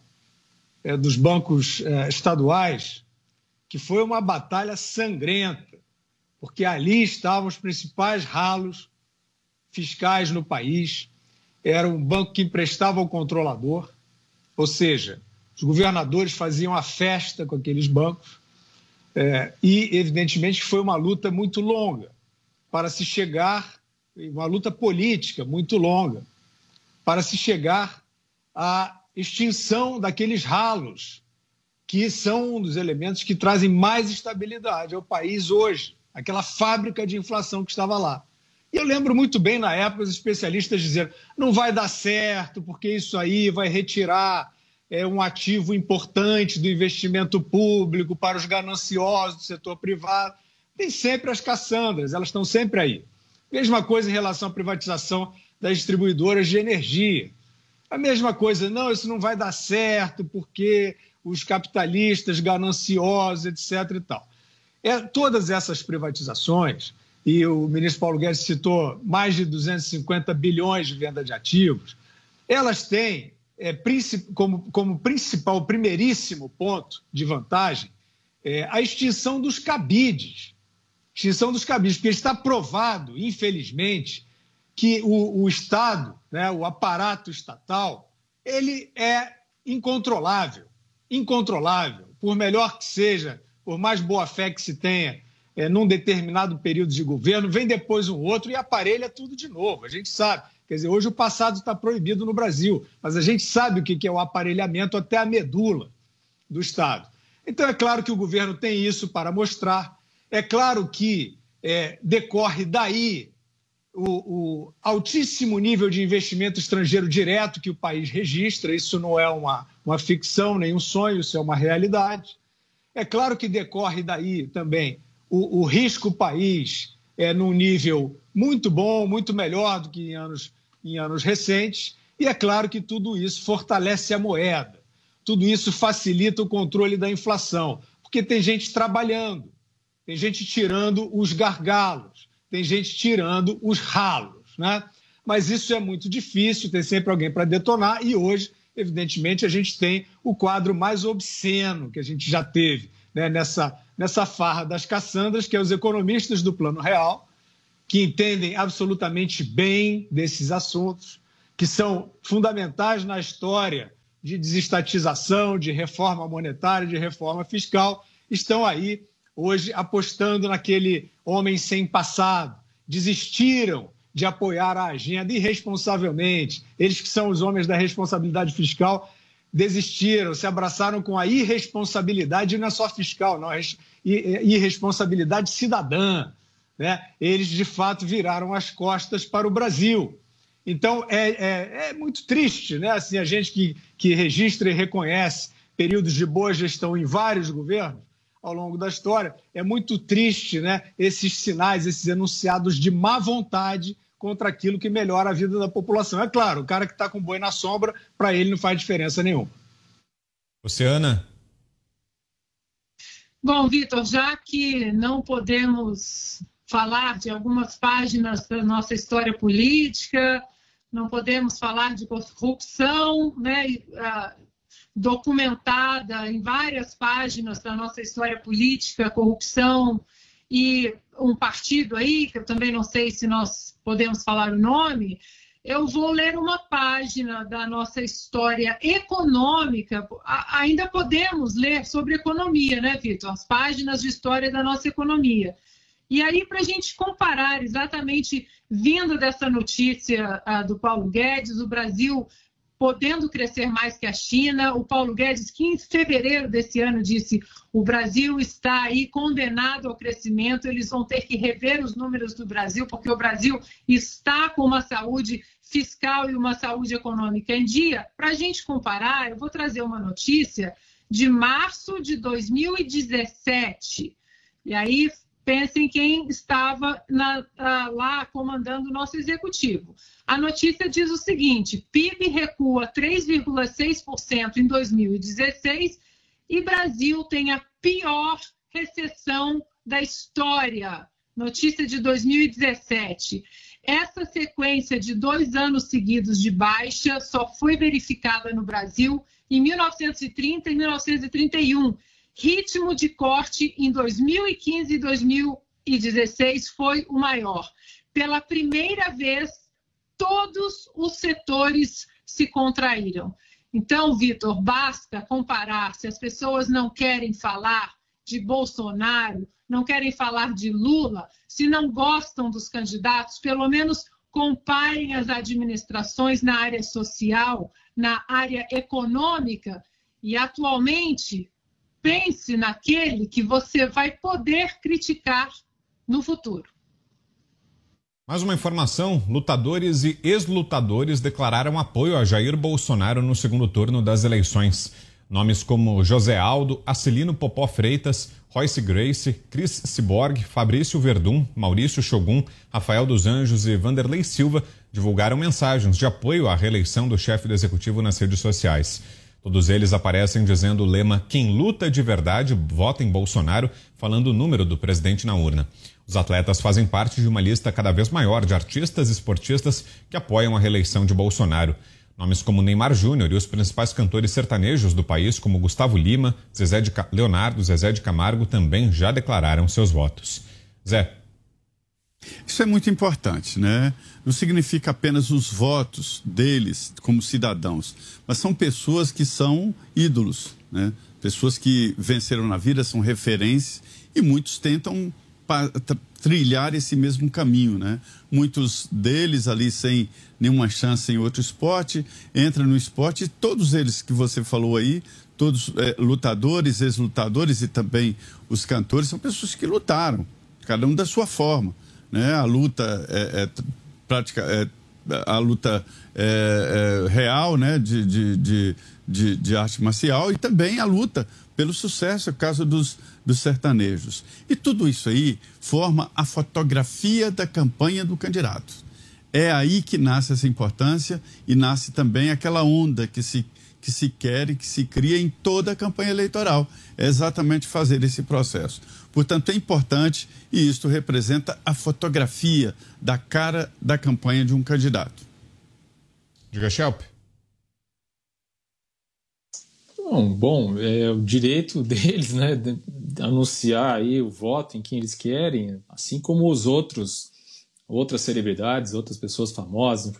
é, dos bancos é, estaduais, que foi uma batalha sangrenta, porque ali estavam os principais ralos fiscais no país. Era um banco que emprestava ao controlador, ou seja, os governadores faziam a festa com aqueles bancos. É, e, evidentemente, foi uma luta muito longa para se chegar, uma luta política muito longa, para se chegar à extinção daqueles ralos que são um dos elementos que trazem mais estabilidade ao país hoje, aquela fábrica de inflação que estava lá. E eu lembro muito bem na época os especialistas dizendo não vai dar certo porque isso aí vai retirar é, um ativo importante do investimento público para os gananciosos do setor privado. Tem sempre as caçandras, elas estão sempre aí. Mesma coisa em relação à privatização das distribuidoras de energia. A mesma coisa, não, isso não vai dar certo porque os capitalistas gananciosos, etc. e tal. É, todas essas privatizações, e o ministro Paulo Guedes citou mais de 250 bilhões de venda de ativos, elas têm é, como, como principal, primeiríssimo ponto de vantagem é, a extinção dos cabides. Extinção dos cabides, porque está provado, infelizmente, que o, o Estado, né, o aparato estatal, ele é incontrolável. Incontrolável. Por melhor que seja, por mais boa fé que se tenha é, num determinado período de governo, vem depois um outro e aparelha tudo de novo. A gente sabe. Quer dizer, hoje o passado está proibido no Brasil, mas a gente sabe o que é o aparelhamento até a medula do Estado. Então, é claro que o governo tem isso para mostrar. É claro que é, decorre daí o, o, altíssimo nível de investimento estrangeiro direto que o país registra. Isso não é uma, uma ficção, nem um sonho, isso é uma realidade. É claro que decorre daí também o, o risco país é num nível muito bom, muito melhor do que em anos, em anos recentes. E é claro que tudo isso fortalece a moeda. Tudo isso facilita o controle da inflação, porque tem gente trabalhando, tem gente tirando os gargalos tem gente tirando os ralos, né? Mas isso é muito difícil, tem sempre alguém para detonar, e hoje, evidentemente, a gente tem o quadro mais obsceno que a gente já teve né? nessa, nessa farra das caçandras, que é os economistas do Plano Real, que entendem absolutamente bem desses assuntos, que são fundamentais na história de desestatização, de reforma monetária, de reforma fiscal, estão aí hoje apostando naquele homem sem passado, desistiram de apoiar a agenda irresponsavelmente. Eles que são os homens da responsabilidade fiscal desistiram, se abraçaram com a irresponsabilidade, não é só fiscal, não, é irresponsabilidade cidadã. Né? Eles, de fato, viraram as costas para o Brasil. Então, é, é, é muito triste, né? Assim, a gente que, que registra e reconhece períodos de boa gestão em vários governos, ao longo da história. É muito triste né, esses sinais, esses enunciados de má vontade contra aquilo que melhora a vida da população. É claro, o cara que está com boi na sombra, para ele não faz diferença nenhuma. Oceana? Bom, Vitor, já que não podemos falar de algumas páginas da nossa história política, não podemos falar de corrupção, né? Documentada em várias páginas da nossa história política, corrupção e um partido aí, que eu também não sei se nós podemos falar o nome, eu vou ler uma página da nossa história econômica. ainda podemos ler sobre economia, né, Vitor? As páginas de história da nossa economia. E aí, para a gente comparar exatamente, vindo dessa notícia uh, do Paulo Guedes, o Brasil podendo crescer mais que a China. O Paulo Guedes, que em fevereiro desse ano disse: o Brasil está aí condenado ao crescimento, eles vão ter que rever os números do Brasil, porque o Brasil está com uma saúde fiscal e uma saúde econômica em dia. Para a gente comparar, eu vou trazer uma notícia de março de 2017. E aí Pensem quem estava na, lá comandando o nosso executivo. A notícia diz o seguinte: PIB recua 3,6% em 2016 e Brasil tem a pior recessão da história notícia de 2017. Essa sequência de dois anos seguidos de baixa só foi verificada no Brasil em 1930 e 1931. Ritmo de corte em 2015 e 2016 foi o maior. Pela primeira vez, todos os setores se contraíram. Então, Vitor, basta comparar. Se as pessoas não querem falar de Bolsonaro, não querem falar de Lula, se não gostam dos candidatos, pelo menos comparem as administrações na área social, na área econômica e, atualmente, pense naquele que você vai poder criticar no futuro. Mais uma informação: lutadores e ex-lutadores declararam apoio a Jair Bolsonaro no segundo turno das eleições. Nomes como José Aldo, Acilino Popó Freitas, Royce Grace, Cris Ciborgue, Fabrício Verdun, Maurício Shogun, Rafael dos Anjos e Vanderlei Silva divulgaram mensagens de apoio à reeleição do chefe do executivo nas redes sociais. Todos eles aparecem dizendo o lema Quem luta de verdade, vota em Bolsonaro, falando o número do presidente na urna. Os atletas fazem parte de uma lista cada vez maior de artistas e esportistas que apoiam a reeleição de Bolsonaro. Nomes como Neymar Júnior e os principais cantores sertanejos do país, como Gustavo Lima, Zezé de Leonardo, Zezé de Camargo, também já declararam seus votos. Zé. Isso é muito importante, né? Não significa apenas os votos deles como cidadãos, mas são pessoas que são ídolos, né? Pessoas que venceram na vida, são referências e muitos tentam trilhar esse mesmo caminho, né? Muitos deles ali sem nenhuma chance em outro esporte, entram no esporte e todos eles que você falou aí, todos é, lutadores, ex-lutadores e também os cantores, são pessoas que lutaram, cada um da sua forma, né? A luta é, é prática, é, a luta é, é, real, né? De, de, de, de, de arte marcial e também a luta pelo sucesso, caso dos, dos sertanejos. E tudo isso aí forma a fotografia da campanha do candidato. É aí que nasce essa importância e nasce também aquela onda que se, que se quer e que se cria em toda a campanha eleitoral. É exatamente fazer esse processo. Portanto, é importante e isto representa a fotografia da cara da campanha de um candidato. Diga, Shelp. Não, bom, é o direito deles, né, de anunciar aí o voto em quem eles querem, assim como os outros, outras celebridades, outras pessoas famosas,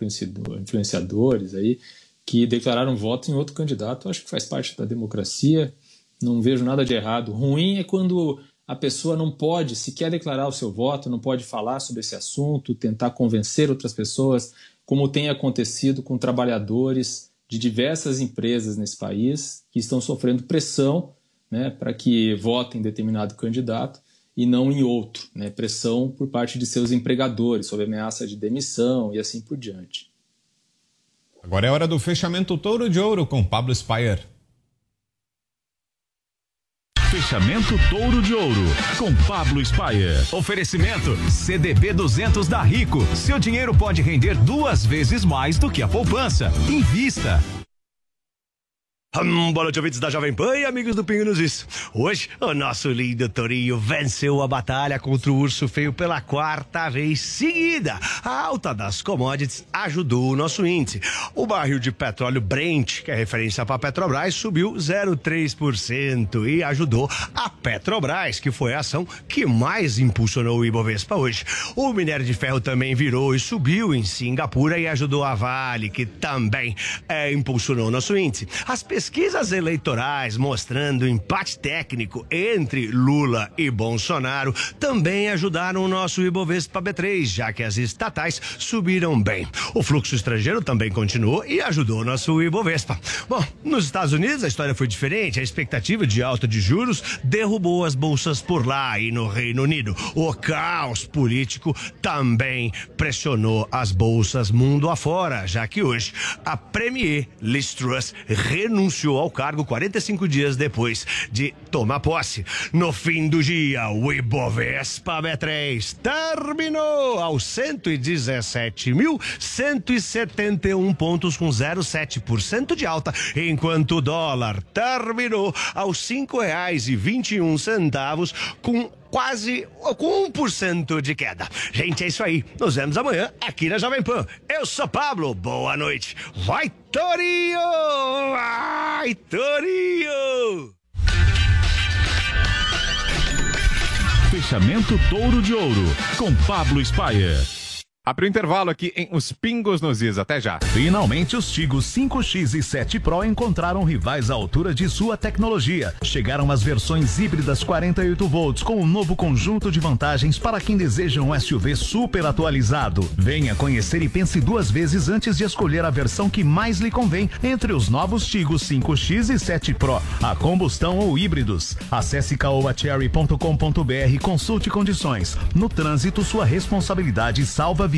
influenciadores aí, que declararam voto em outro candidato. Acho que faz parte da democracia, não vejo nada de errado. Ruim é quando a pessoa não pode sequer declarar o seu voto, não pode falar sobre esse assunto, tentar convencer outras pessoas, como tem acontecido com trabalhadores de diversas empresas nesse país que estão sofrendo pressão né, para que votem em determinado candidato e não em outro, né, pressão por parte de seus empregadores, sob ameaça de demissão e assim por diante. Agora é hora do fechamento Touro de Ouro com Pablo Spire. Fechamento Touro de Ouro com Pablo Spayer. Oferecimento CDB 200 da Rico. Seu dinheiro pode render duas vezes mais do que a poupança. Invista. Hum, boa noite, ouvintes da Jovem Pan e amigos do Pingo nos Is. Hoje, o nosso lindo Torinho venceu a batalha contra o Urso Feio pela quarta vez seguida. A alta das commodities ajudou o nosso índice. O barril de petróleo Brent, que é referência para a Petrobras, subiu 0,3% e ajudou a Petrobras, que foi a ação que mais impulsionou o Ibovespa hoje. O minério de ferro também virou e subiu em Singapura e ajudou a Vale, que também é, impulsionou o nosso índice. As pesquisas eleitorais mostrando empate técnico entre Lula e Bolsonaro também ajudaram o nosso Ibovespa B3, já que as estatais subiram bem. O fluxo estrangeiro também continuou e ajudou o nosso Ibovespa. Bom, nos Estados Unidos a história foi diferente. A expectativa de alta de juros derrubou as bolsas por lá e no Reino Unido. O caos político também pressionou as bolsas mundo afora, já que hoje a Premier Liz Truss renunciou renunciou ao cargo 45 dias depois de tomar posse. No fim do dia, o Ibovespa B3 terminou aos 117.171 pontos com 0,7% de alta, enquanto o dólar terminou aos um centavos com quase com 1% de queda. Gente, é isso aí. Nos vemos amanhã aqui na Jovem Pan. Eu sou Pablo. Boa noite. Vai, Torinho! Vai, Torinho! Fechamento Touro de Ouro, com Pablo Spayer. Abre o intervalo aqui em Os Pingos nos Is. Até já. Finalmente, os Tigos 5X e 7 Pro encontraram rivais à altura de sua tecnologia. Chegaram as versões híbridas 48 volts com um novo conjunto de vantagens para quem deseja um SUV super atualizado. Venha conhecer e pense duas vezes antes de escolher a versão que mais lhe convém entre os novos Tigos 5X e 7 Pro, a combustão ou híbridos. Acesse caoacherry.com.br e consulte condições. No trânsito, sua responsabilidade salva vidas.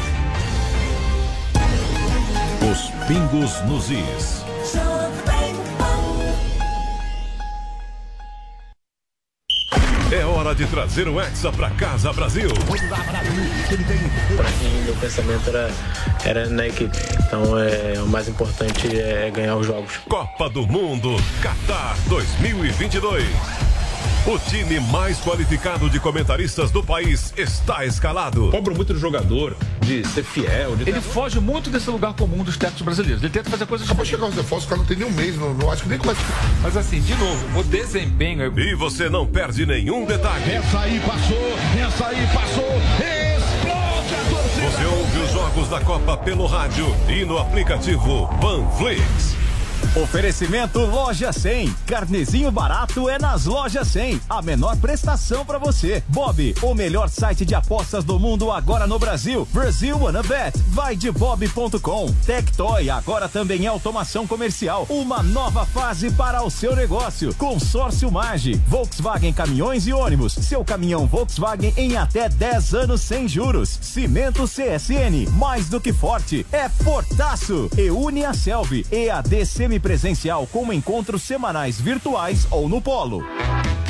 Pingos nos Is. É hora de trazer o Hexa pra casa, Brasil. Pra mim, meu pensamento era, era na equipe. Então, é, o mais importante é ganhar os jogos. Copa do Mundo, Qatar 2022. O time mais qualificado de comentaristas do país está escalado. Cobra muito do jogador, de ser fiel. De... Ele foge muito desse lugar comum dos técnicos brasileiros. Ele tenta fazer coisas Acabou de chegar os reforços, o cara não tem nem um mês, não, não acho que nem começa. Mas assim, de novo, o desempenho é... E você não perde nenhum detalhe. Essa aí passou, essa aí passou, explode a torcida. Você ouve os jogos da Copa pelo rádio e no aplicativo Panflix. Oferecimento Loja 100. Carnezinho barato é nas Lojas 100. A menor prestação para você. Bob, o melhor site de apostas do mundo agora no Brasil. Brasil Wanna Bet. Vai de bob.com. Tectoy agora também é automação comercial. Uma nova fase para o seu negócio. Consórcio Mage. Volkswagen Caminhões e Ônibus. Seu caminhão Volkswagen em até 10 anos sem juros. Cimento CSN. Mais do que forte. É fortaço. E une a Selvi. EAD semipresencial com encontros semanais virtuais ou no polo.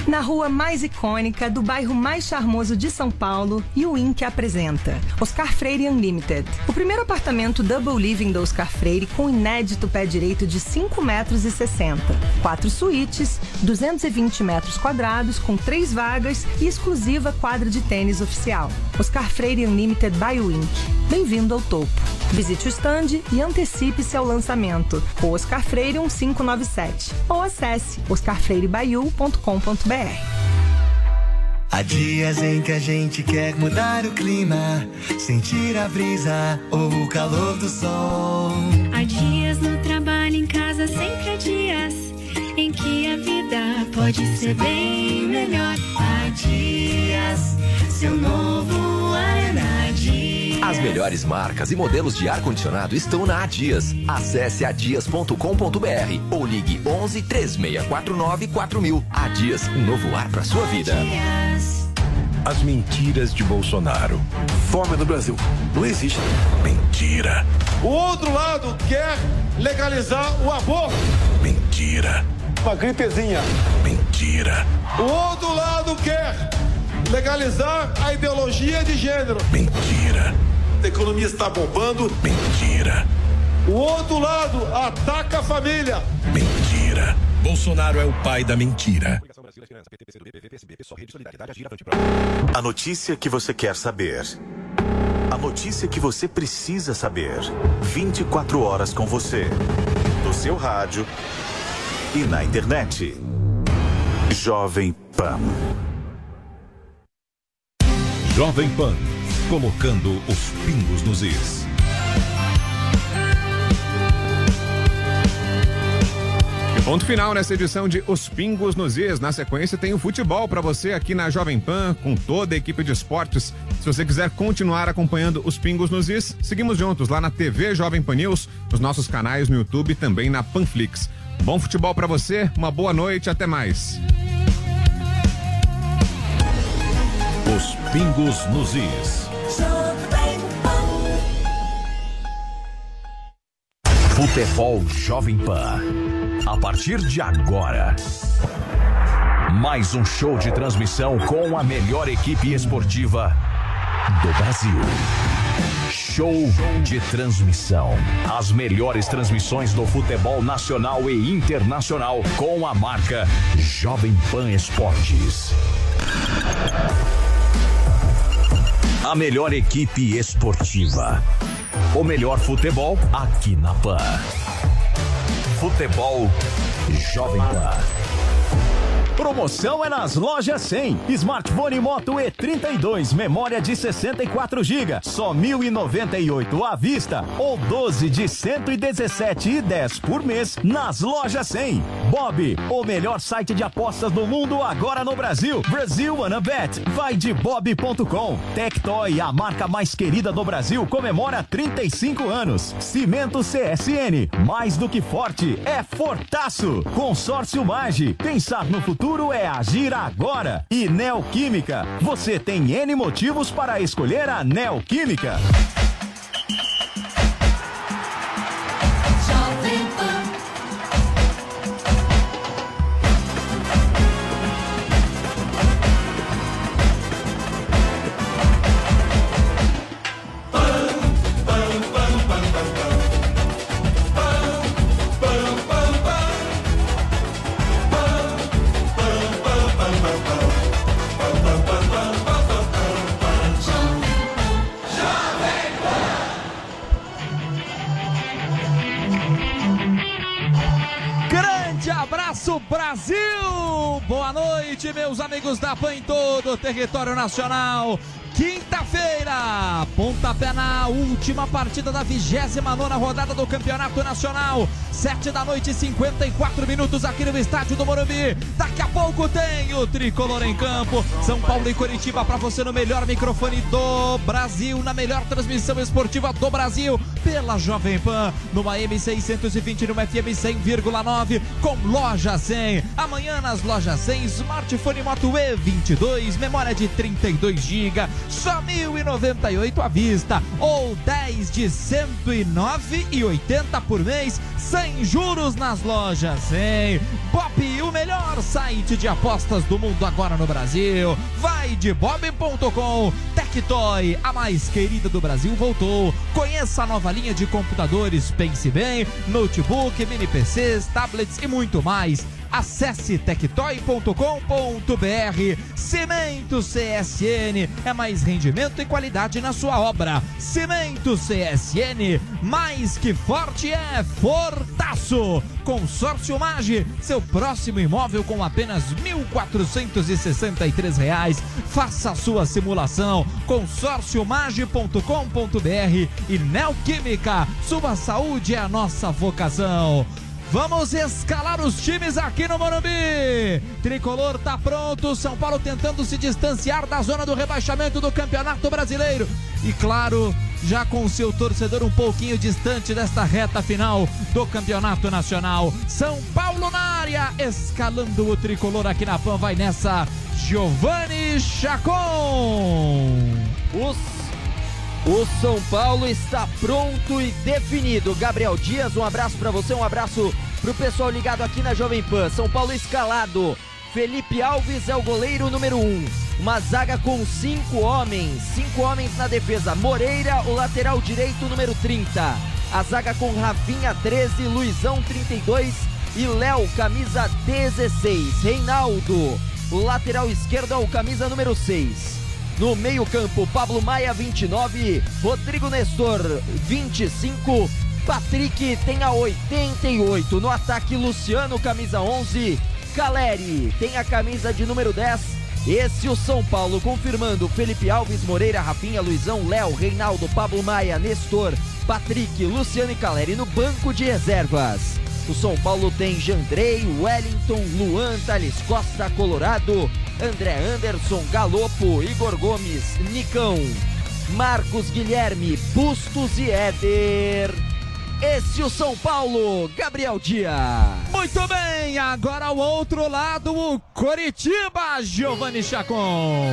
Na rua mais icônica do bairro mais charmoso de São Paulo, o Inc apresenta Oscar Freire Unlimited. O primeiro apartamento double living do Oscar Freire com inédito pé direito de 5 metros e 60. Quatro suítes, 220 metros quadrados com três vagas e exclusiva quadra de tênis oficial. Oscar Freire Unlimited by Inc. Bem-vindo ao topo. Visite o stand e antecipe-se ao lançamento. O Oscar Freire 1597 ou acesse oscarfreirebaiu.com.br. Há dias em que a gente quer mudar o clima, sentir a brisa ou o calor do sol. Há dias no trabalho, em casa, sempre há dias em que a vida pode ser bem melhor. Há dias, seu novo ar é na Dias. As melhores marcas e modelos de ar-condicionado estão na Adias. Acesse adias.com.br ou ligue 11 3649 4000. Adias, um novo ar para sua vida. As mentiras de Bolsonaro. Fome no Brasil. Não existe. Mentira. O outro lado quer legalizar o aborto. Mentira. Uma gripezinha. Mentira. O outro lado quer legalizar a ideologia de gênero. Mentira. A economia está bombando. Mentira. O outro lado ataca a família. Mentira. Bolsonaro é o pai da mentira. A notícia que você quer saber. A notícia que você precisa saber. 24 horas com você. No seu rádio e na internet. Jovem Pan. Jovem Pan, colocando os pingos nos is. Ponto final nessa edição de Os Pingos nos Is. Na sequência tem o futebol para você aqui na Jovem Pan, com toda a equipe de esportes. Se você quiser continuar acompanhando Os Pingos nos Is, seguimos juntos lá na TV Jovem Pan News, nos nossos canais no YouTube e também na Panflix. Bom futebol para você, uma boa noite, até mais. Os Pingos nos Is. Futebol Jovem Pan. A partir de agora. Mais um show de transmissão com a melhor equipe esportiva do Brasil. Show de transmissão. As melhores transmissões do futebol nacional e internacional com a marca Jovem Pan Esportes. A melhor equipe esportiva. O melhor futebol aqui na Pan. Futebol Jovem Pan. Promoção é nas lojas 100. Smartphone Moto E32, memória de 64 GB, só 1.098 à vista ou 12 de 117,10 por mês nas lojas 100. Bob, o melhor site de apostas do mundo agora no Brasil. Brasil Wanna Bet. Vai de bob.com. Tectoy, a marca mais querida do Brasil, comemora 35 anos. Cimento CSN, mais do que forte, é fortaço. Consórcio Mage, pensar no futuro é agir agora. E Neoquímica, você tem N motivos para escolher a Neoquímica. Abraço, Brasil! Boa noite, meus amigos da PAN em todo o território nacional. Quinta-feira, pontapé na última partida da 29 rodada do Campeonato Nacional. Sete da noite, 54 minutos aqui no estádio do Morumbi. Daqui a pouco tem o tricolor em campo. São Paulo e Curitiba para você no melhor microfone do Brasil, na melhor transmissão esportiva do Brasil, pela Jovem Pan, numa M620, numa FM 100,9, com loja 100. Amanhã nas lojas 100, smartphone Moto E22, memória de 32 GB, só 1.098 à vista, ou 10 de 109,80 por mês, sem juros nas lojas 100. Bop, o melhor site de apostas do mundo agora no Brasil. Vai de bob.com. Tectoy, a mais querida do Brasil, voltou. Conheça a nova linha de computadores, pense bem, notebook, mini PCs, tablets e muito mais. Acesse tectoy.com.br. Cimento CSN é mais rendimento e qualidade na sua obra. Cimento CSN, mais que forte é fortaço. Consórcio Mage, seu próximo imóvel com apenas 1.463 reais. Faça a sua simulação. Consórciomage.com.br e Neoquímica, sua saúde é a nossa vocação. Vamos escalar os times aqui no Morumbi. Tricolor tá pronto. São Paulo tentando se distanciar da zona do rebaixamento do Campeonato Brasileiro. E claro, já com o seu torcedor um pouquinho distante desta reta final do Campeonato Nacional. São Paulo na área, escalando o tricolor aqui na PAN. Vai nessa, Giovanni Chacon. Os o São Paulo está pronto e definido. Gabriel Dias, um abraço para você, um abraço pro pessoal ligado aqui na Jovem Pan. São Paulo escalado. Felipe Alves é o goleiro número um. Uma zaga com cinco homens, cinco homens na defesa. Moreira, o lateral direito número 30. A zaga com Rafinha 13, Luizão 32 e Léo camisa 16. Reinaldo, o lateral esquerdo é o camisa número 6. No meio-campo, Pablo Maia, 29. Rodrigo Nestor, 25. Patrick tem a 88. No ataque, Luciano, camisa 11. Caleri tem a camisa de número 10. Esse o São Paulo confirmando Felipe Alves, Moreira, Rafinha, Luizão, Léo, Reinaldo, Pablo Maia, Nestor, Patrick, Luciano e Caleri no banco de reservas. O São Paulo tem Jandrei, Wellington, Luan, Thales Costa, Colorado, André Anderson, Galopo, Igor Gomes, Nicão, Marcos Guilherme, Bustos e Éder. Esse é o São Paulo, Gabriel Dias. Muito bem, agora o outro lado, o Coritiba, Giovanni Chacon.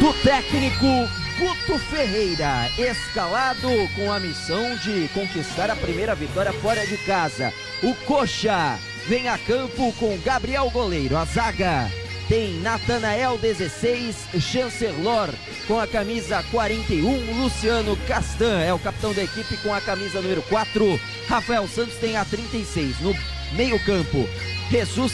Do técnico Guto Ferreira, escalado com a missão de conquistar a primeira vitória fora de casa. O Coxa vem a campo com Gabriel Goleiro, a zaga tem Natanael 16, Chancelor com a camisa 41, Luciano Castan é o capitão da equipe com a camisa número 4, Rafael Santos tem a 36. No meio-campo, Jesus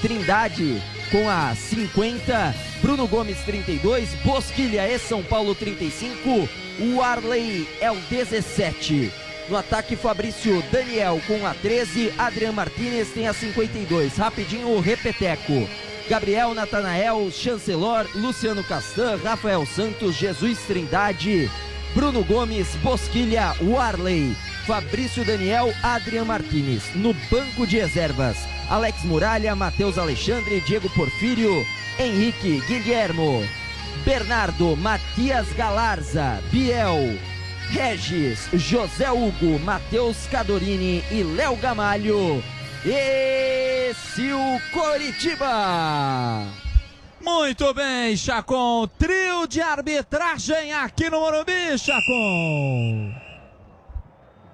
Trindade com a 50, Bruno Gomes 32, Bosquilha e São Paulo 35, o Arley é o 17. No ataque, Fabrício Daniel com a 13, Adriano Martinez tem a 52. Rapidinho o repeteco. Gabriel Natanael, Chancelor, Luciano Castan, Rafael Santos, Jesus Trindade, Bruno Gomes, Bosquilha, Warley, Fabrício Daniel, Adrian Martinez. No banco de reservas, Alex Muralha, Matheus Alexandre, Diego Porfírio, Henrique, Guilhermo, Bernardo, Matias Galarza, Biel, Regis, José Hugo, Matheus Cadorini e Léo Gamalho. Esse o Coritiba! Muito bem, Chacon. Trio de arbitragem aqui no Morumbi, Chacon.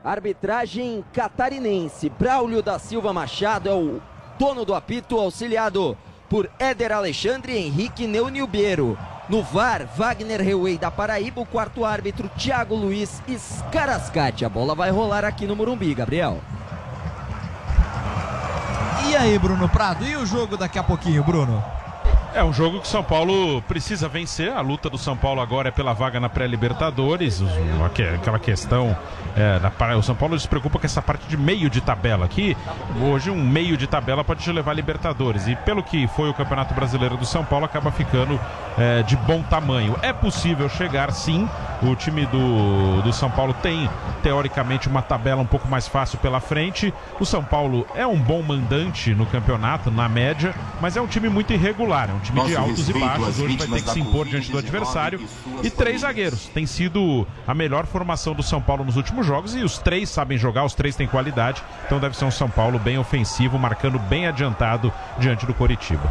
Arbitragem catarinense. Braulio da Silva Machado é o dono do apito, auxiliado por Éder Alexandre e Henrique Neunilbeiro. No VAR, Wagner Reuei da Paraíba, o quarto árbitro, Thiago Luiz Scarascati. A bola vai rolar aqui no Morumbi, Gabriel. E aí, Bruno Prado? E o jogo daqui a pouquinho, Bruno? É um jogo que São Paulo precisa vencer. A luta do São Paulo agora é pela vaga na pré-Libertadores. Aquela questão. É, o São Paulo se preocupa com essa parte de meio de tabela aqui. Hoje, um meio de tabela pode te levar a Libertadores. E pelo que foi o Campeonato Brasileiro do São Paulo, acaba ficando é, de bom tamanho. É possível chegar sim. O time do, do São Paulo tem, teoricamente, uma tabela um pouco mais fácil pela frente. O São Paulo é um bom mandante no campeonato, na média, mas é um time muito irregular. É um time Nosso de altos e baixos. Hoje vai ter que se impor diante do adversário. E três zagueiros. Tem sido a melhor formação do São Paulo nos últimos jogos e os três sabem jogar, os três têm qualidade. Então deve ser um São Paulo bem ofensivo, marcando bem adiantado diante do Coritiba.